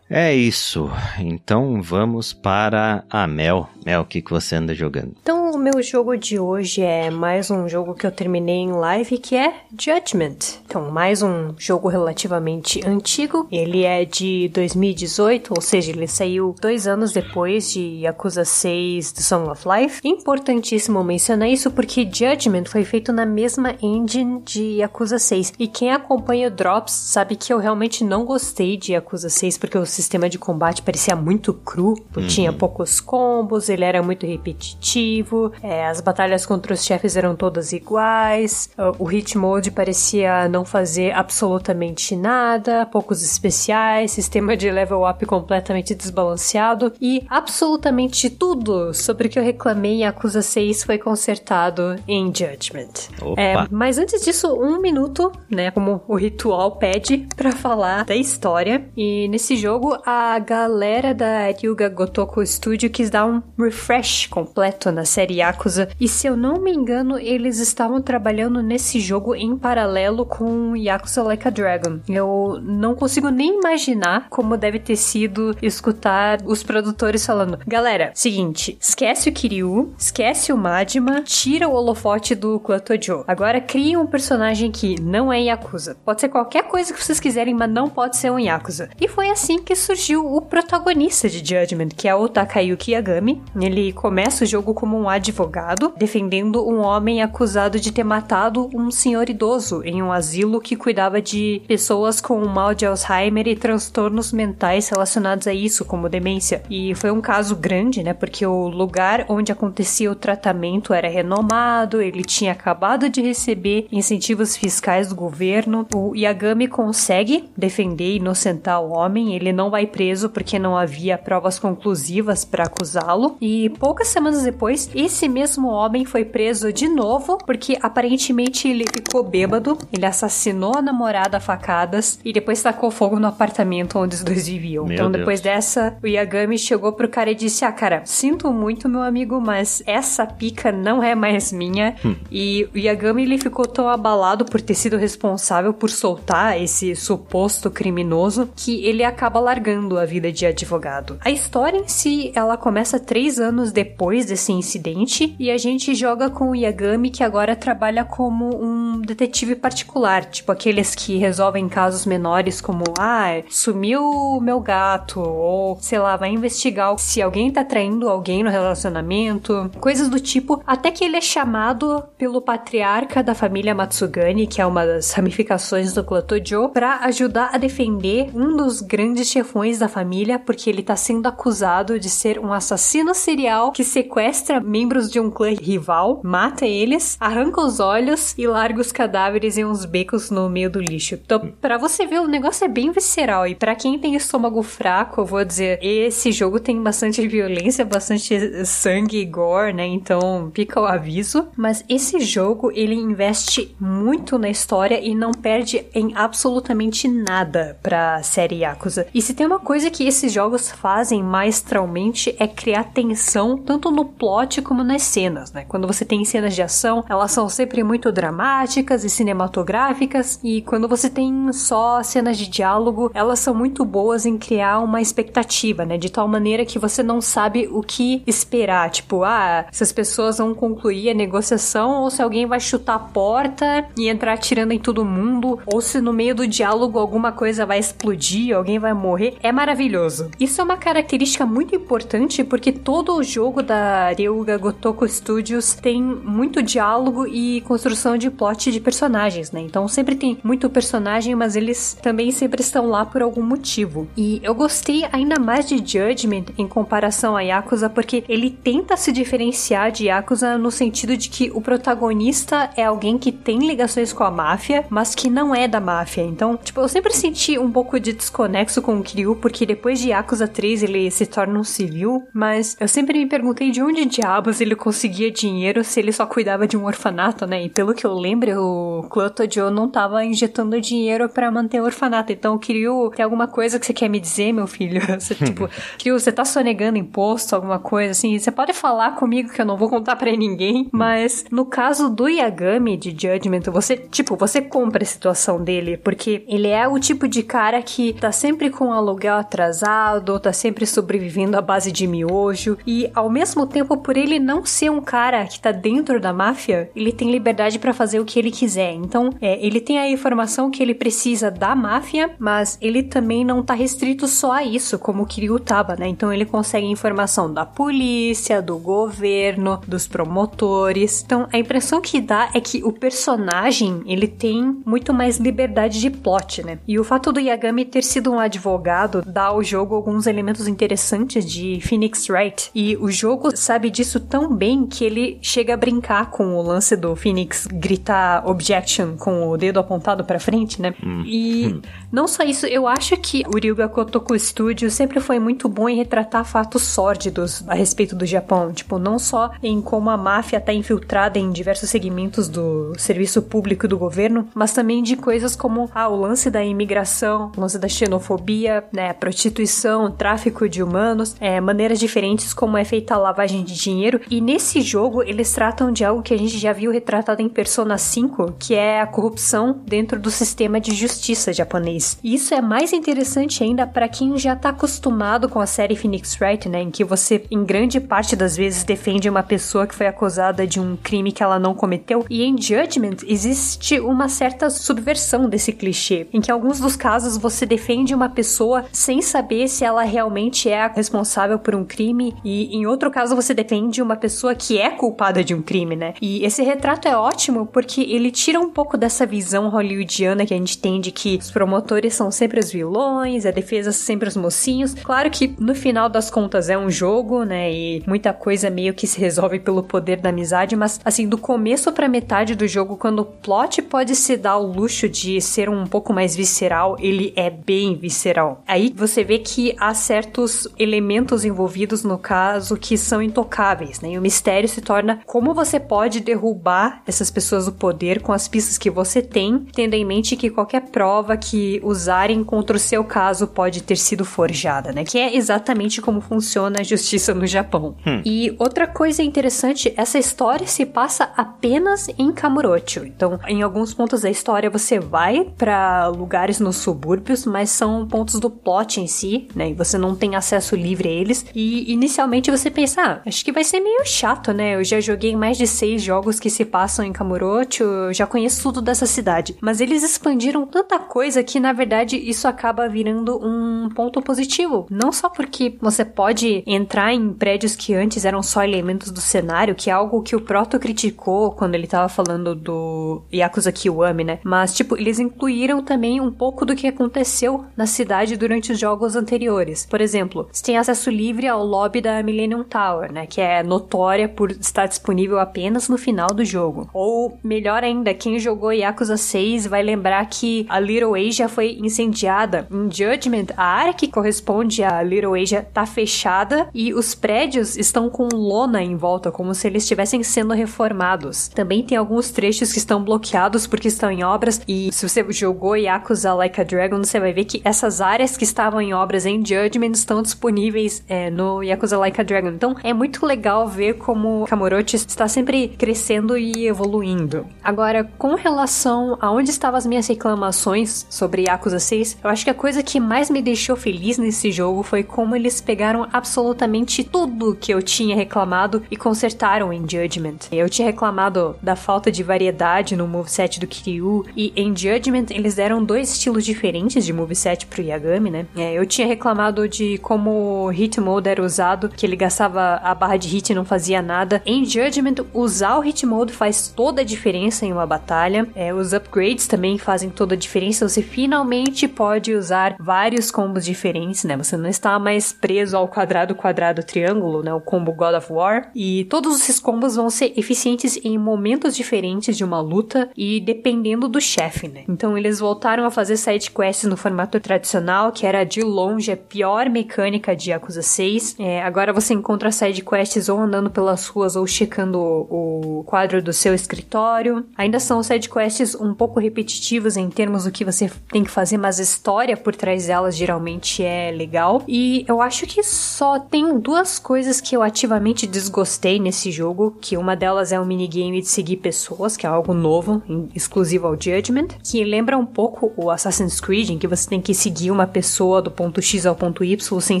[SPEAKER 1] É isso. Então vamos para a Mel. Mel, o que, que você anda jogando?
[SPEAKER 3] Então, o meu jogo de hoje é mais um jogo que eu terminei em live, que é Judgment. Então, mais um jogo relativamente antigo. Ele é de 2018, ou seja, ele saiu dois anos depois de Yakuza 6 The Song of Life. Importantíssimo mencionar isso porque Judgment foi feito na mesma engine de Yakuza 6. E quem acompanha o Drops sabe que eu realmente não gostei de Yakuza 6 porque o sistema de combate parecia muito cru, uhum. tinha poucos combos, ele era muito repetitivo, é, as batalhas contra os chefes eram todas iguais, o hit mode parecia não fazer absolutamente nada, poucos especiais, sistema de level up completamente desbalanceado e absolutamente tudo sobre o que eu reclamei em Acusa 6 foi consertado em Judgment. É, mas antes disso, um minuto, né, como o ritual pede, para falar da história. E nesse jogo, a galera da Ryuga Gotoku Studio quis dar um refresh completo na série Yakuza. E se eu não me engano, eles estavam trabalhando nesse jogo em paralelo com Yakuza Like a Dragon. Eu não consigo nem imaginar como deve ter sido escutar os produtores falando: galera, seguinte, esquece o Kiryu, esquece o Majima, tira o holofote do Clã Tojo. Agora crie um personagem que não é Yakuza. Pode ser qualquer coisa que vocês quiserem, mas não pode ser um Yakuza. E foi assim que surgiu o protagonista de Judgment, que é o Takayuki Yagami. Ele começa o jogo como um advogado, defendendo um homem acusado de ter matado um senhor idoso em um asilo que cuidava de pessoas com mal de Alzheimer e transtornos mentais relacionados a isso, como demência. E foi um caso grande, né? Porque o lugar onde acontecia o tratamento era renomado, ele tinha acabado de receber incentivos fiscais do governo. O Yagami consegue defender e inocentar o homem, ele não vai preso porque não havia provas conclusivas para acusá-lo. E poucas semanas depois, esse mesmo homem foi preso de novo porque aparentemente ele ficou bêbado, ele assassinou a namorada a facadas e depois tacou fogo no apartamento onde os dois viviam. Meu então, Deus. depois dessa, o Yagami chegou pro cara e disse: Ah, cara, sinto muito, meu amigo, mas essa pica não é mais minha. Hum. E o Yagami ele ficou tão abalado por ter sido responsável por soltar esse suposto criminoso que ele acaba largando a vida de advogado. A história em si, ela começa três anos depois desse incidente e a gente joga com o Yagami que agora trabalha como um detetive particular, tipo aqueles que resolvem casos menores como ah, sumiu meu gato ou sei lá, vai investigar se alguém tá traindo alguém no relacionamento, coisas do tipo, até que ele é chamado pelo patriarca da família Matsugani, que é uma das ramificações do clã Tojo, para ajudar a defender um dos grandes chefões da família, porque ele tá sendo acusado de ser um assassino serial que sequestra membros de um clã rival, mata eles, arranca os olhos e larga os cadáveres em uns becos no meio do lixo. Então, para você ver, o negócio é bem visceral e para quem tem estômago fraco, eu vou dizer, esse jogo tem bastante violência, bastante sangue e gore, né? Então, fica o aviso, mas esse jogo ele investe muito na história e não perde em absolutamente nada pra série Yakuza. E se tem uma coisa que esses jogos fazem maestralmente é criar tensão tanto no plot como nas cenas, né? Quando você tem cenas de ação, elas são sempre muito dramáticas e cinematográficas, e quando você tem só cenas de diálogo, elas são muito boas em criar uma expectativa, né? De tal maneira que você não sabe o que esperar, tipo, ah, se as pessoas vão concluir a negociação ou se alguém vai chutar a porta e entrar atirando em todo mundo, ou se no meio do diálogo alguma coisa vai explodir, alguém vai morrer, é maravilhoso. Isso é uma característica muito importante porque todo o jogo da Ryuga Gotoku Studios tem muito diálogo e construção de plot de personagens, né? Então sempre tem muito personagem, mas eles também sempre estão lá por algum motivo. E eu gostei ainda mais de Judgment em comparação a Yakuza porque ele tenta se diferenciar de Yakuza no sentido de que o protagonista é alguém que tem ligações com a máfia, mas que não é da máfia. Então, tipo, eu sempre senti um pouco de desconexo com o Kiryu, porque depois de Yakuza 3 ele se torna um civil, mas eu sempre me perguntei de onde diabos ele conseguia dinheiro se ele só cuidava de um orfanato, né? E pelo que eu lembro, o clã Tojo não tava injetando dinheiro para manter o orfanato. Então, Kiryu, tem alguma coisa que você quer me dizer, meu filho? Você, tipo, Kiryu, você tá sonegando imposto, alguma coisa assim? Você pode falar comigo que eu não vou contar para ninguém, mas no caso do Yagami de Judgment, você, tipo, você compra a situação dele, porque ele é o tipo de cara que tá sempre com aluguel atrasado, tá sempre sobrevivendo à base de miojo, e ao mesmo tempo, por ele não ser um cara que tá dentro da máfia, ele tem liberdade para fazer o que ele quiser. Então, é, ele tem a informação que ele precisa da máfia, mas ele também não tá restrito só a isso, como o Kiryu tava, né? Então, ele consegue informação da polícia, do governo, dos promotores. Então, a impressão que dá é que o personagem, ele tem muito mais liberdade de plot, né? E o fato do Yagami ter sido um advogado jogado dá ao jogo alguns elementos interessantes de Phoenix Wright. E o jogo sabe disso tão bem que ele chega a brincar com o lance do Phoenix gritar objection com o dedo apontado para frente, né? Hum. E hum. não só isso, eu acho que o Ryuga Kotoku Studio sempre foi muito bom em retratar fatos sórdidos a respeito do Japão. Tipo, não só em como a máfia está infiltrada em diversos segmentos do serviço público do governo, mas também de coisas como ah, o lance da imigração, o lance da xenofobia, né, prostituição, tráfico de humanos, é, maneiras diferentes como é feita a lavagem de dinheiro. E nesse jogo eles tratam de algo que a gente já viu retratado em Persona 5, que é a corrupção dentro do sistema de justiça japonês. E isso é mais interessante ainda para quem já está acostumado com a série Phoenix Wright, né, em que você em grande parte das vezes defende uma pessoa que foi acusada de um crime que ela não cometeu. E em Judgment existe uma certa subversão desse clichê, em que em alguns dos casos você defende uma pessoa sem saber se ela realmente é a responsável por um crime, e em outro caso você defende uma pessoa que é culpada de um crime, né? E esse retrato é ótimo porque ele tira um pouco dessa visão hollywoodiana que a gente tem de que os promotores são sempre os vilões, a defesa sempre os mocinhos. Claro que no final das contas é um jogo, né? E muita coisa meio que se resolve pelo poder da amizade, mas assim, do começo para metade do jogo, quando o plot pode se dar o luxo de ser um pouco mais visceral, ele é bem visceral. Aí você vê que há certos elementos envolvidos no caso que são intocáveis, né? E o mistério se torna como você pode derrubar essas pessoas do poder com as pistas que você tem, tendo em mente que qualquer prova que usarem contra o seu caso pode ter sido forjada, né? Que é exatamente como funciona a justiça no Japão. Hum. E outra coisa interessante, essa história se passa apenas em Kamurocho. Então, em alguns pontos da história você vai para lugares nos subúrbios, mas são pontos do plot em si, né? E você não tem acesso livre a eles. E inicialmente você pensa, ah, acho que vai ser meio chato, né? Eu já joguei mais de seis jogos que se passam em Kamurocho, eu já conheço tudo dessa cidade. Mas eles expandiram tanta coisa que, na verdade, isso acaba virando um ponto positivo. Não só porque você pode entrar em prédios que antes eram só elementos do cenário, que é algo que o Proto criticou quando ele tava falando do Yakuza Kiwami, né? Mas, tipo, eles incluíram também um pouco do que aconteceu na cidade durante os jogos anteriores. Por exemplo, você tem acesso livre ao lobby da Millennium Tower, né? Que é notória por estar disponível apenas no final do jogo. Ou, melhor ainda, quem jogou Yakuza 6 vai lembrar que a Little Asia foi incendiada. Em Judgment, a área que corresponde à Little Asia tá fechada e os prédios estão com lona em volta, como se eles estivessem sendo reformados. Também tem alguns trechos que estão bloqueados porque estão em obras e se você jogou Yakuza Like a Dragon, você vai ver que essas áreas que estavam em obras em Judgment estão disponíveis é, no Yakuza Like a Dragon. Então é muito legal ver como Kamurochi está sempre crescendo e evoluindo. Agora, com relação a onde estavam as minhas reclamações sobre Yakuza 6, eu acho que a coisa que mais me deixou feliz nesse jogo foi como eles pegaram absolutamente tudo que eu tinha reclamado e consertaram em Judgment. Eu tinha reclamado da falta de variedade no moveset do Kiryu e em Judgment eles deram dois estilos diferentes de moveset pro Yagami, né? É, eu tinha reclamado de como o Hit Mode era usado, que ele gastava a barra de hit e não fazia nada. Em Judgment, usar o Hit Mode faz toda a diferença em uma batalha. É, os upgrades também fazem toda a diferença. Você finalmente pode usar vários combos diferentes, né? Você não está mais preso ao quadrado, quadrado, triângulo, né? O combo God of War. E todos esses combos vão ser eficientes em momentos diferentes de uma luta e dependendo do chefe, né? Então eles voltaram a fazer side quests no formato tradicional, que era de longe a pior mecânica de Yakuza 6. É, agora você encontra side quests ou andando pelas ruas ou checando o, o quadro do seu escritório. Ainda são side quests um pouco repetitivos em termos do que você tem que fazer, mas a história por trás delas geralmente é legal. E eu acho que só tem duas coisas que eu ativamente desgostei nesse jogo, que uma delas é o minigame de seguir pessoas, que é algo novo, exclusivo ao Judgment, que lembra um pouco o Assassin's Creed, em que você tem que seguir uma pessoa do ponto X ao ponto Y sem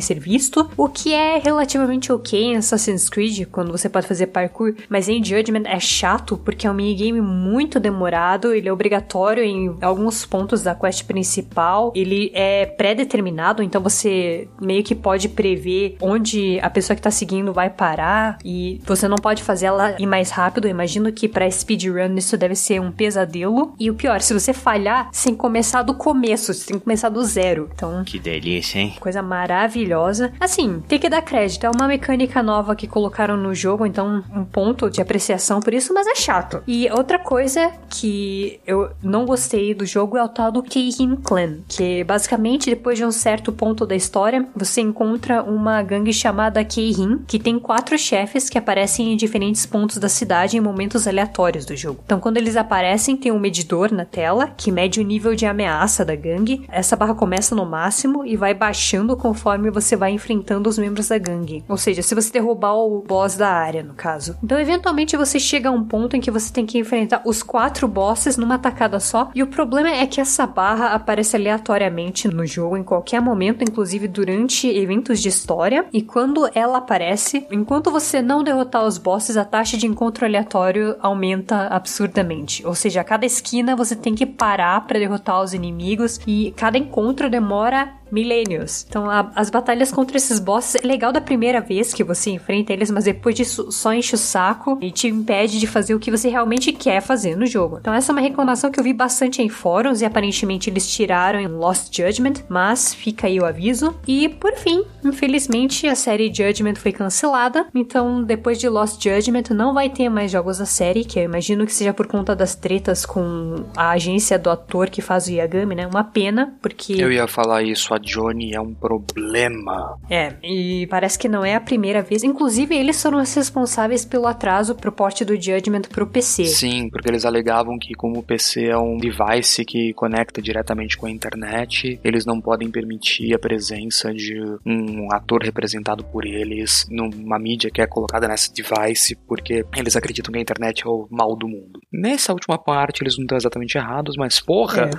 [SPEAKER 3] ser visto, o que é relativamente ok em Assassin's Creed, quando você pode fazer parkour, mas em Judgment é chato porque é um minigame muito demorado, ele é obrigatório em alguns pontos da quest principal, ele é pré-determinado, então você meio que pode prever onde a pessoa que tá seguindo vai parar e você não pode fazer ela ir mais rápido. Eu imagino que para speedrun isso deve ser um pesadelo. E o pior, se você falhar sem começar do começo, você tem que começar do zero. Então,
[SPEAKER 1] Que delícia, hein?
[SPEAKER 3] coisa maravilhosa. Assim, tem que dar crédito, é uma mecânica nova que colocaram no jogo, então um ponto de apreciação por isso, mas é chato. E outra coisa que eu não gostei do jogo é o tal do Keihin Clan, que basicamente depois de um certo ponto da história, você encontra uma gangue chamada Keihin, que tem quatro chefes que aparecem em diferentes pontos da cidade em momentos aleatórios do jogo. Então, quando eles aparecem, tem um medidor na tela que mede o nível de ameaça da gangue. Essa barra começa no máximo e vai baixando conforme você vai enfrentando os membros da gangue. Ou seja, se você derrubar o boss da área, no caso. Então, eventualmente, você chega a um ponto em que você tem que enfrentar os quatro bosses numa tacada só. E o problema é que essa barra aparece aleatoriamente no jogo em qualquer momento, inclusive durante eventos de história. E quando ela aparece, enquanto você não derrotar os bosses, a taxa de encontro aleatório aumenta absurdamente. Ou seja, a cada esquina você tem que parar para derrotar os inimigos e cada encontro demora mora milênios. Então, a- as batalhas contra esses bosses é legal da primeira vez que você enfrenta eles, mas depois disso só enche o saco e te impede de fazer o que você realmente quer fazer no jogo. Então, essa é uma reclamação que eu vi bastante em fóruns e aparentemente eles tiraram em Lost Judgment, mas fica aí o aviso. E por fim, infelizmente, a série Judgment foi cancelada. Então, depois de Lost Judgment, não vai ter mais jogos da série, que eu imagino que seja por conta das tretas com a agência do ator que faz o Yagami, né? Uma pena, porque.
[SPEAKER 2] Eu ia falar isso, a Johnny é um problema.
[SPEAKER 3] É, e parece que não é a primeira vez. Inclusive, eles foram os responsáveis pelo atraso pro porte do Judgment pro PC.
[SPEAKER 2] Sim, porque eles alegavam que como o PC é um device que conecta diretamente com a internet, eles não podem permitir a presença de um ator representado por eles numa mídia que é colocada nesse device, porque eles acreditam que a internet é o mal do mundo. Nessa última parte, eles não estão exatamente errados, mas porra!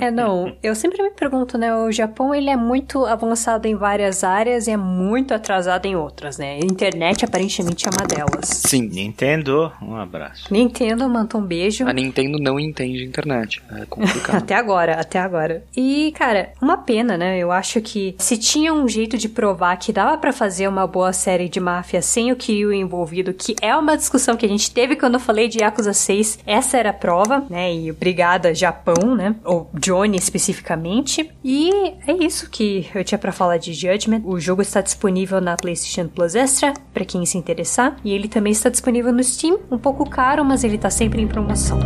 [SPEAKER 3] É, não, eu sempre me pergunto, né, o Japão ele é muito avançado em várias áreas e é muito atrasado em outras, né? A internet aparentemente é uma delas.
[SPEAKER 2] Sim,
[SPEAKER 1] Nintendo, um abraço.
[SPEAKER 3] Nintendo, manda um beijo.
[SPEAKER 2] a Nintendo não entende internet. É complicado.
[SPEAKER 3] Até agora, até agora. E, cara, uma pena, né? Eu acho que se tinha um jeito de provar que dava pra fazer uma boa série de máfia sem o Kiryu envolvido, que é uma discussão que a gente teve quando eu falei de Yakuza 6, essa era a prova, né? E obrigada Japão, né? Ou Johnny especificamente. E é isso que eu tinha pra falar de Judgment. O jogo está disponível na PlayStation Plus Extra, pra quem se interessar, e ele também está disponível no Steam, um pouco caro, mas ele tá sempre em promoção.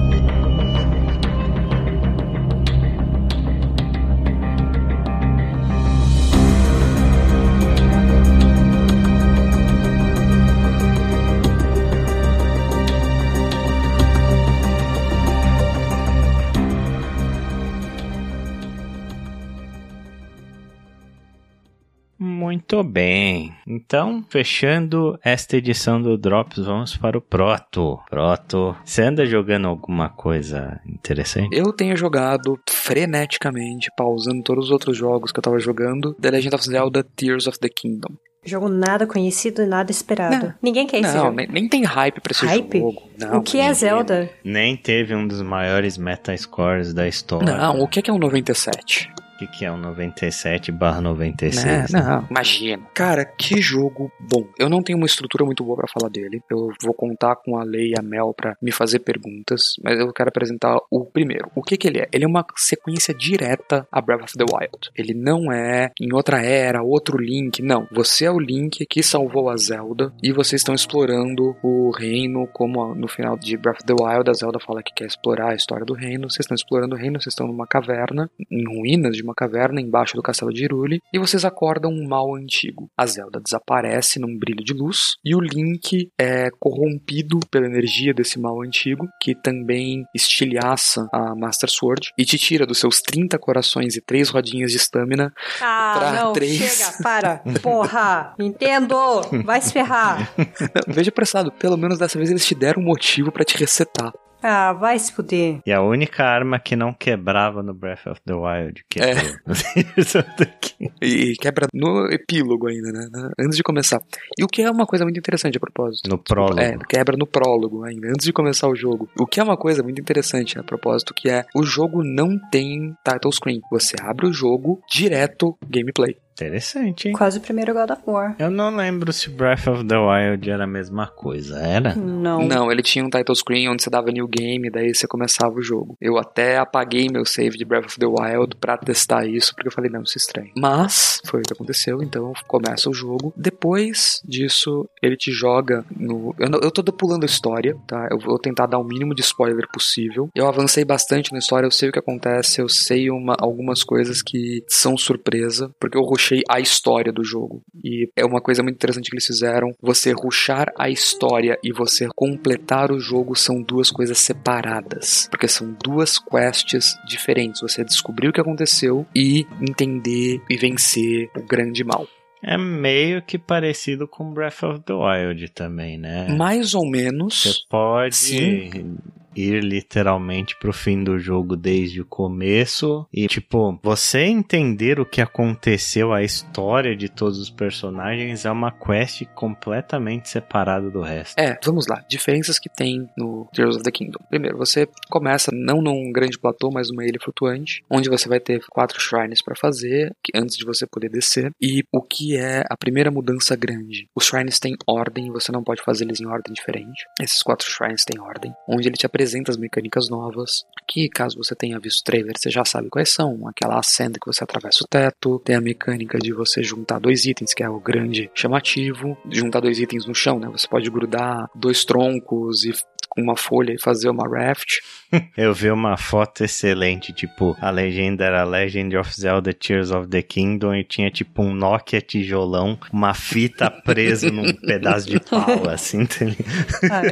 [SPEAKER 1] Muito bem. Então, fechando esta edição do Drops, vamos para o Proto. Proto, você anda jogando alguma coisa interessante?
[SPEAKER 2] Eu tenho jogado freneticamente, pausando todos os outros jogos que eu tava jogando, The Legend of Zelda Tears of the Kingdom.
[SPEAKER 3] Jogo nada conhecido e nada esperado.
[SPEAKER 2] Não.
[SPEAKER 3] Ninguém quer esse
[SPEAKER 2] não,
[SPEAKER 3] jogo.
[SPEAKER 2] nem, nem tem hype pra esse
[SPEAKER 3] Hype?
[SPEAKER 2] jogo. Não,
[SPEAKER 3] o que é Zelda?
[SPEAKER 1] Nem teve um dos maiores metascores da história.
[SPEAKER 2] Não, o que é que é um 97?
[SPEAKER 1] Que, que é um 97 barra 96?
[SPEAKER 2] Né? Não, imagina. Cara, que jogo bom. Eu não tenho uma estrutura muito boa pra falar dele. Eu vou contar com a Lei e a Mel pra me fazer perguntas, mas eu quero apresentar o primeiro. O que que ele é? Ele é uma sequência direta a Breath of the Wild. Ele não é em outra era, outro Link, não. Você é o Link que salvou a Zelda e vocês estão explorando o reino, como no final de Breath of the Wild a Zelda fala que quer explorar a história do reino. Vocês estão explorando o reino, vocês estão numa caverna, em ruínas de uma caverna embaixo do castelo de Hyrule e vocês acordam um mal antigo. A Zelda desaparece num brilho de luz e o Link é corrompido pela energia desse mal antigo que também estilhaça a Master Sword e te tira dos seus 30 corações e 3 rodinhas de estamina
[SPEAKER 3] Ah,
[SPEAKER 2] Pra
[SPEAKER 3] não,
[SPEAKER 2] três.
[SPEAKER 3] chega, para. Porra, Nintendo, vai se ferrar.
[SPEAKER 2] Veja prestado, pelo menos dessa vez eles te deram um motivo pra te resetar.
[SPEAKER 3] Ah, vai se fuder.
[SPEAKER 1] E a única arma que não quebrava no Breath of the Wild
[SPEAKER 2] É.
[SPEAKER 1] quebrou.
[SPEAKER 2] E quebra no epílogo ainda, né? Antes de começar. E o que é uma coisa muito interessante a propósito.
[SPEAKER 1] no prólogo.
[SPEAKER 2] É, quebra no prólogo ainda, antes de começar o jogo. O que é uma coisa muito interessante a propósito, que é o jogo não tem title screen. Você abre o jogo direto gameplay.
[SPEAKER 1] Interessante, hein?
[SPEAKER 3] Quase o primeiro God of War.
[SPEAKER 1] Eu não lembro se Breath of the Wild era a mesma coisa, era?
[SPEAKER 3] Não.
[SPEAKER 2] Não, ele tinha um title screen onde você dava new game, daí você começava o jogo. Eu até apaguei meu save de Breath of the Wild pra testar isso, porque eu falei, não, isso é estranho. Mas, foi o que aconteceu, então começa o jogo. Depois disso, ele te joga no. Eu, não- eu tô pulando a história, tá? Eu vou tentar dar o mínimo de spoiler possível. Eu avancei bastante na história, eu sei o que acontece, eu sei uma- algumas coisas que são surpresa, porque eu rushei a história do jogo. E é uma coisa muito interessante que eles fizeram. Você rushar a história e você completar o jogo são duas coisas separadas. Porque são duas quests diferentes. Você descobrir o que aconteceu e entender e vencer o grande mal.
[SPEAKER 1] É meio que parecido com Breath of the Wild também, né?
[SPEAKER 2] Mais ou
[SPEAKER 1] Você
[SPEAKER 2] menos.
[SPEAKER 1] pode
[SPEAKER 2] Sim.
[SPEAKER 1] Ir literalmente pro fim do jogo desde o começo e, tipo, você entender o que aconteceu, a história de todos os personagens é uma quest completamente separada do resto.
[SPEAKER 2] É, vamos lá. Diferenças que tem no Tears of the Kingdom. Primeiro, você começa não num grande platô, mas numa ilha flutuante, onde você vai ter quatro shrines pra fazer antes de você poder descer. E o que é a primeira mudança grande? Os shrines têm ordem, você não pode fazer eles em ordem diferente. Esses quatro shrines têm ordem, onde ele te apresenta as mecânicas novas, que caso você tenha visto o trailer, você já sabe quais são. Aquela acenda que você atravessa o teto, tem a mecânica de você juntar dois itens, que é o grande chamativo, juntar dois itens no chão, né? Você pode grudar dois troncos e com uma folha e fazer uma raft.
[SPEAKER 1] Eu vi uma foto excelente, tipo, a legenda era Legend of Zelda Tears of the Kingdom e tinha tipo um Nokia tijolão, uma fita presa num pedaço de pau, assim, tá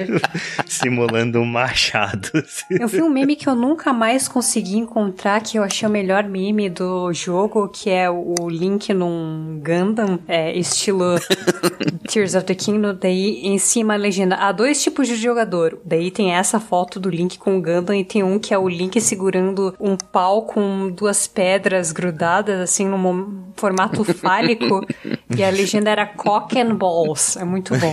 [SPEAKER 1] simulando um machado. assim.
[SPEAKER 3] Eu vi um meme que eu nunca mais consegui encontrar, que eu achei o melhor meme do jogo, que é o Link num Gundam, é, estilo Tears of the Kingdom, daí em cima a legenda, há dois tipos de jogador. Daí tem essa foto do Link com o Gundam e tem um que é o Link segurando um pau com duas pedras grudadas, assim, num formato fálico, e a legenda era Cock and Balls. É muito bom.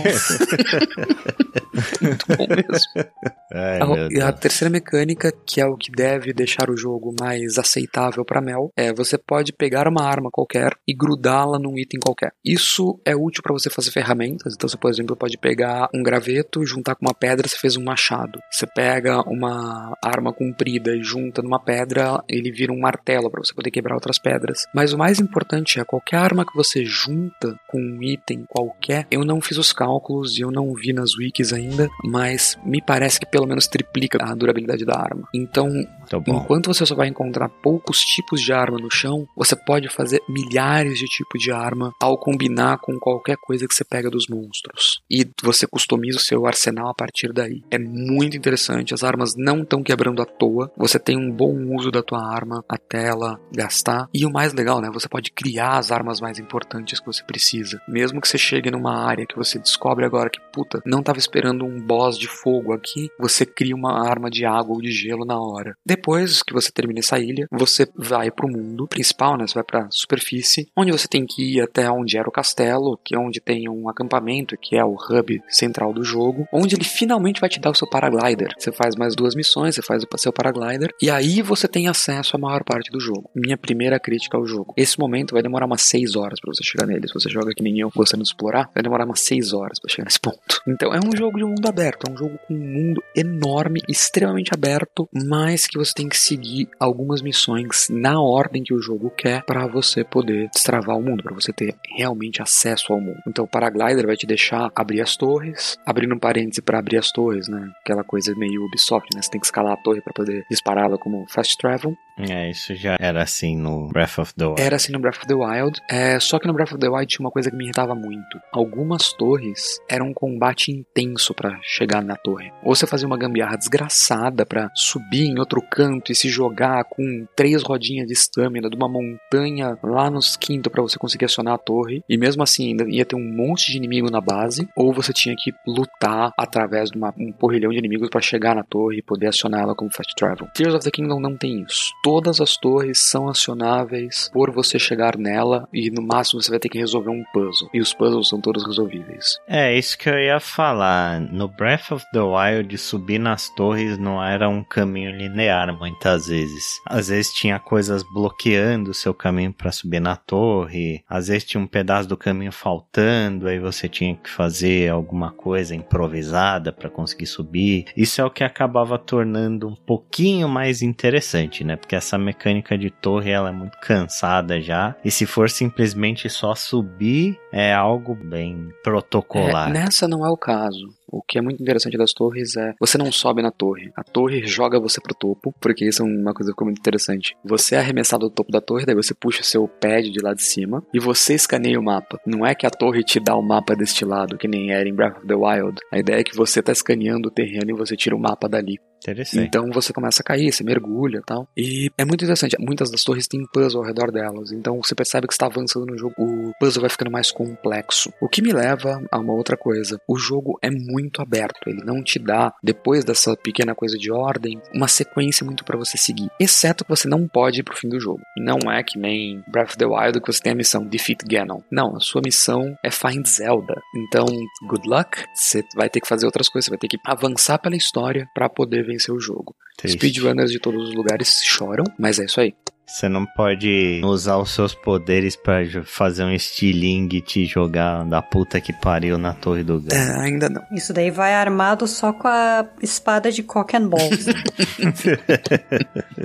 [SPEAKER 2] Bom mesmo.
[SPEAKER 1] Ai,
[SPEAKER 2] A- e a terceira mecânica, que é o que deve deixar o jogo mais aceitável para Mel, é você pode pegar uma arma qualquer e grudá-la num item qualquer. Isso é útil para você fazer ferramentas. Então você, por exemplo, pode pegar um graveto, juntar com uma pedra, você fez um machado. Você pega uma arma comprida e junta numa pedra, ele vira um martelo para você poder quebrar outras pedras. Mas o mais importante é qualquer arma que você junta com um item qualquer. Eu não fiz os cálculos e eu não vi nas wikis ainda, mas me parece que pelo menos triplica a durabilidade da arma. Então,
[SPEAKER 1] Tá
[SPEAKER 2] enquanto você só vai encontrar poucos tipos de arma no chão, você pode fazer milhares de tipos de arma ao combinar com qualquer coisa que você pega dos monstros. E você customiza o seu arsenal a partir daí. É muito interessante, as armas não estão quebrando à toa. Você tem um bom uso da tua arma até ela gastar. E o mais legal, né? Você pode criar as armas mais importantes que você precisa. Mesmo que você chegue numa área que você descobre agora que, puta, não tava esperando um boss de fogo aqui, você cria uma arma de água ou de gelo na hora. Depois que você termina essa ilha, você vai pro mundo principal, né? Você vai pra superfície, onde você tem que ir até onde era o castelo, que é onde tem um acampamento, que é o hub central do jogo, onde ele finalmente vai te dar o seu paraglider. Você faz mais duas missões, você faz o seu paraglider, e aí você tem acesso à maior parte do jogo. Minha primeira crítica ao jogo. Esse momento vai demorar umas 6 horas pra você chegar nele. Se você joga que nem eu, gostando de explorar, vai demorar umas 6 horas pra chegar nesse ponto. Então é um jogo de mundo aberto, é um jogo com um mundo enorme, extremamente aberto, mas que você tem que seguir algumas missões na ordem que o jogo quer para você poder destravar o mundo, para você ter realmente acesso ao mundo. Então o paraglider vai te deixar abrir as torres, abrindo um parêntese para abrir as torres, né? Aquela coisa meio Ubisoft, né? Você tem que escalar a torre para poder dispará-la como fast travel.
[SPEAKER 1] É, isso já era assim no Breath of the Wild.
[SPEAKER 2] Era assim no Breath of the Wild, é, só que no Breath of the Wild tinha uma coisa que me irritava muito. Algumas torres eram um combate intenso pra chegar na torre. Ou você fazia uma gambiarra desgraçada pra subir em outro canto e se jogar com três rodinhas de estamina de uma montanha lá nos quinto pra você conseguir acionar a torre. E mesmo assim ainda ia ter um monte de inimigo na base. Ou você tinha que lutar através de uma- um porrilhão de inimigos pra chegar na torre e poder acionar ela como fast travel. Tears of the Kingdom não tem isso todas as torres são acionáveis por você chegar nela e no máximo você vai ter que resolver um puzzle. E os puzzles são todos resolvíveis.
[SPEAKER 1] É, isso que eu ia falar. No Breath of the Wild, subir nas torres não era um caminho linear muitas vezes. Às vezes tinha coisas bloqueando o seu caminho para subir na torre, às vezes tinha um pedaço do caminho faltando, aí você tinha que fazer alguma coisa improvisada para conseguir subir. Isso é o que acabava tornando um pouquinho mais interessante, né? Porque essa mecânica de torre ela é muito cansada já. E se for simplesmente só subir, é algo bem protocolar.
[SPEAKER 2] É, nessa não é o caso. O que é muito interessante das torres é você não sobe na torre. A torre joga você pro topo, porque isso é uma coisa que ficou muito interessante. Você é arremessado do topo da torre, daí você puxa o seu pad de lá de cima e você escaneia o mapa. Não é que a torre te dá o mapa deste lado, que nem era em Breath of the Wild. A ideia é que você tá escaneando o terreno e você tira o mapa dali.
[SPEAKER 1] Interessante.
[SPEAKER 2] Então você começa a cair, você mergulha e tal. E é muito interessante. Muitas das torres têm puzzle ao redor delas. Então você percebe que está avançando no jogo. O puzzle vai ficando mais complexo. O que me leva a uma outra coisa. O jogo é muito aberto. Ele não te dá, depois dessa pequena coisa de ordem, uma sequência muito para você seguir. Exceto que você não pode ir pro fim do jogo. Não é que nem Breath of the Wild que você tem a missão Defeat Ganon. Não, a sua missão é Find Zelda. Então, good luck. Você vai ter que fazer outras coisas. Você vai ter que avançar pela história para poder vencer o jogo.
[SPEAKER 1] Triste.
[SPEAKER 2] Speedrunners de todos os lugares choram, mas é isso aí.
[SPEAKER 1] Você não pode usar os seus poderes pra jo- fazer um estilingue e te jogar da puta que pariu na torre do gato.
[SPEAKER 2] É, ainda não.
[SPEAKER 3] Isso daí vai armado só com a espada de cock and balls.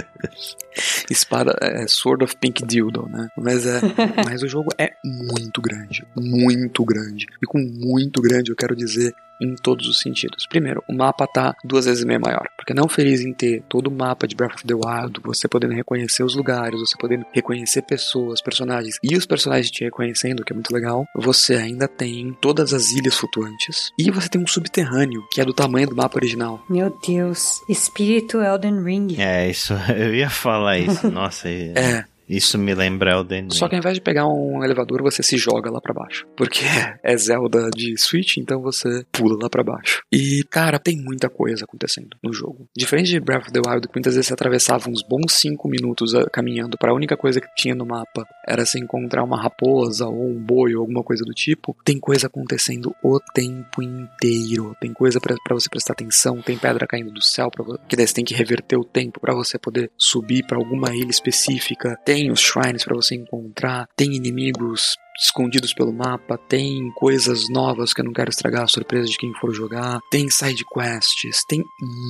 [SPEAKER 2] Espada é Sword of Pink Dildo, né? Mas é, mas o jogo é muito grande, muito grande. E com muito grande eu quero dizer em todos os sentidos. Primeiro, o mapa tá duas vezes e meia maior, porque não feliz em ter todo o mapa de Breath of the Wild, você podendo reconhecer os lugares, você podendo reconhecer pessoas, personagens e os personagens te reconhecendo, que é muito legal. Você ainda tem todas as ilhas flutuantes e você tem um subterrâneo que é do tamanho do mapa original.
[SPEAKER 3] Meu Deus. Espírito Elden Ring.
[SPEAKER 1] É, isso, eu ia falar isso. Nossa,
[SPEAKER 2] É,
[SPEAKER 1] isso me lembra Elden Ring.
[SPEAKER 2] Só que ao invés de pegar um elevador, você se joga lá pra baixo. Porque é Zelda de Switch, então você pula lá pra baixo. E, cara, tem muita coisa acontecendo no jogo. Diferente de Breath of the Wild, que muitas vezes você atravessava uns bons 5 minutos ah, caminhando para a única coisa que tinha no mapa era você encontrar uma raposa ou um boi ou alguma coisa do tipo, tem coisa acontecendo o tempo inteiro. Tem coisa pra você prestar atenção, tem pedra caindo do céu, pra, que daí você tem que reverter o tempo pra você poder subir pra alguma ilha específica. Tem os shrines pra você encontrar, tem inimigos escondidos pelo mapa, tem coisas novas que eu não quero estragar a surpresa de quem for jogar, tem side quests, tem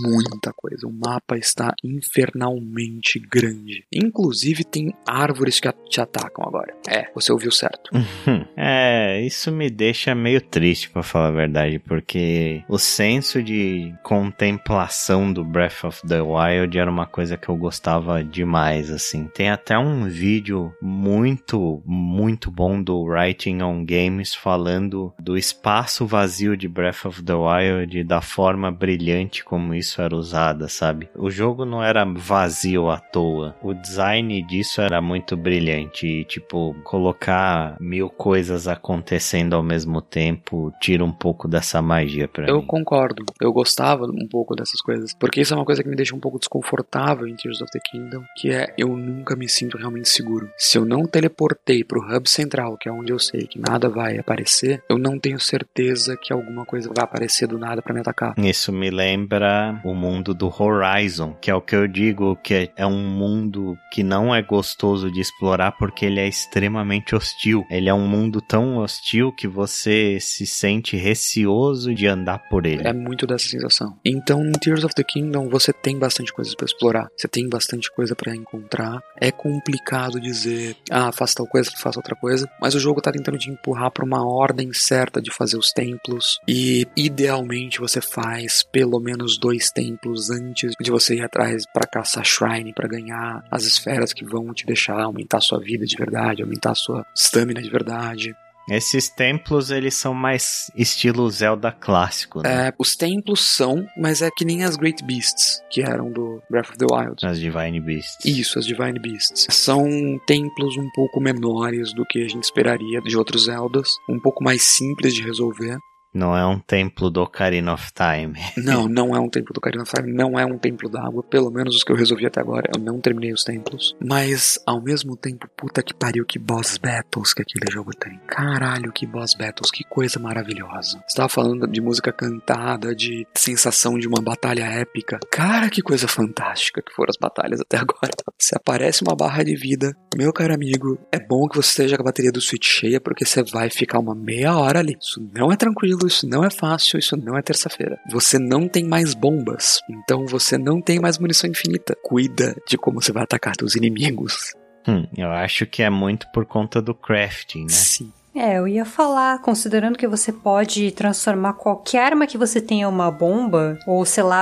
[SPEAKER 2] muita coisa. O mapa está infernalmente grande. Inclusive tem árvores que te atacam agora. É, você ouviu certo.
[SPEAKER 1] Hum, É, isso me deixa meio triste, pra falar a verdade, porque o senso de contemplação do Breath of the Wild era uma coisa que eu gostava demais, assim. Tem até um vídeo muito, muito bom do Writing on Games falando do espaço vazio de Breath of the Wild e da forma brilhante como isso era usada, sabe? O jogo não era vazio à toa. O design disso era muito brilhante e, tipo, colocar mil coisas acontecendo ao mesmo tempo tira um pouco dessa magia pra
[SPEAKER 2] Eu
[SPEAKER 1] mim.
[SPEAKER 2] concordo. Eu gostava um pouco dessas coisas. Porque isso é uma coisa que me deixa um pouco desconfortável em Tears of the Kingdom. Que é eu nunca me sinto realmente seguro. Se eu não teleportei pro hub central, que é onde eu sei que nada vai aparecer, eu não tenho certeza que alguma coisa vai aparecer do nada pra me atacar.
[SPEAKER 1] Isso me lembra o mundo do Horizon, que é o que eu digo que é um mundo que não é gostoso de explorar porque ele é extremamente hostil. Ele é um mundo tão hostil que você se sente receoso de andar por ele.
[SPEAKER 2] É muito dessa sensação. Então, em Tears of the Kingdom, você tem bastante coisas pra explorar. Você tem bastante coisa pra encontrar. É complicado dizer, ah, faça tal coisa, faça outra coisa. Mas o jogo tá tentando te empurrar pra uma ordem certa de fazer os templos. E, idealmente, você faz pelo menos dois templos antes de você ir atrás pra caçar Shrine, pra ganhar as esferas que vão te deixar aumentar sua vida de verdade, aumentar sua stamina de verdade.
[SPEAKER 1] Esses templos, eles são mais estilo Zelda clássico, né?
[SPEAKER 2] É, os templos são, mas é que nem as Great Beasts, que eram do Breath of the Wild.
[SPEAKER 1] As Divine Beasts.
[SPEAKER 2] Isso, as Divine Beasts. São templos um pouco menores do que a gente esperaria de outros Zeldas, um pouco mais simples de resolver.
[SPEAKER 1] Não é um templo do Ocarina of Time.
[SPEAKER 2] Não, não é um templo do Ocarina of Time, não é um templo d'água, pelo menos os que eu resolvi até agora. Eu não terminei os templos. Mas, ao mesmo tempo, puta que pariu, que boss battles que aquele jogo tem. Caralho, que boss battles, que coisa maravilhosa. Você tava falando de música cantada, de sensação de uma batalha épica. Cara, que coisa fantástica que foram as batalhas até agora. Se aparece uma barra de vida, meu caro amigo, é bom que você esteja com a bateria do Switch cheia, porque você vai ficar uma meia hora ali. Isso não é tranquilo, isso não é fácil, isso não é terça-feira. Você não tem mais bombas, então você não tem mais munição infinita. Cuida de como você vai atacar seus inimigos.
[SPEAKER 1] Hum, eu acho que é muito por conta do crafting, né?
[SPEAKER 2] Sim.
[SPEAKER 3] É, eu ia falar, considerando que você pode transformar qualquer arma que você tenha uma bomba, ou sei lá,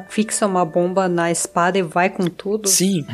[SPEAKER 3] a- fixa uma bomba na espada e vai com tudo.
[SPEAKER 2] Sim,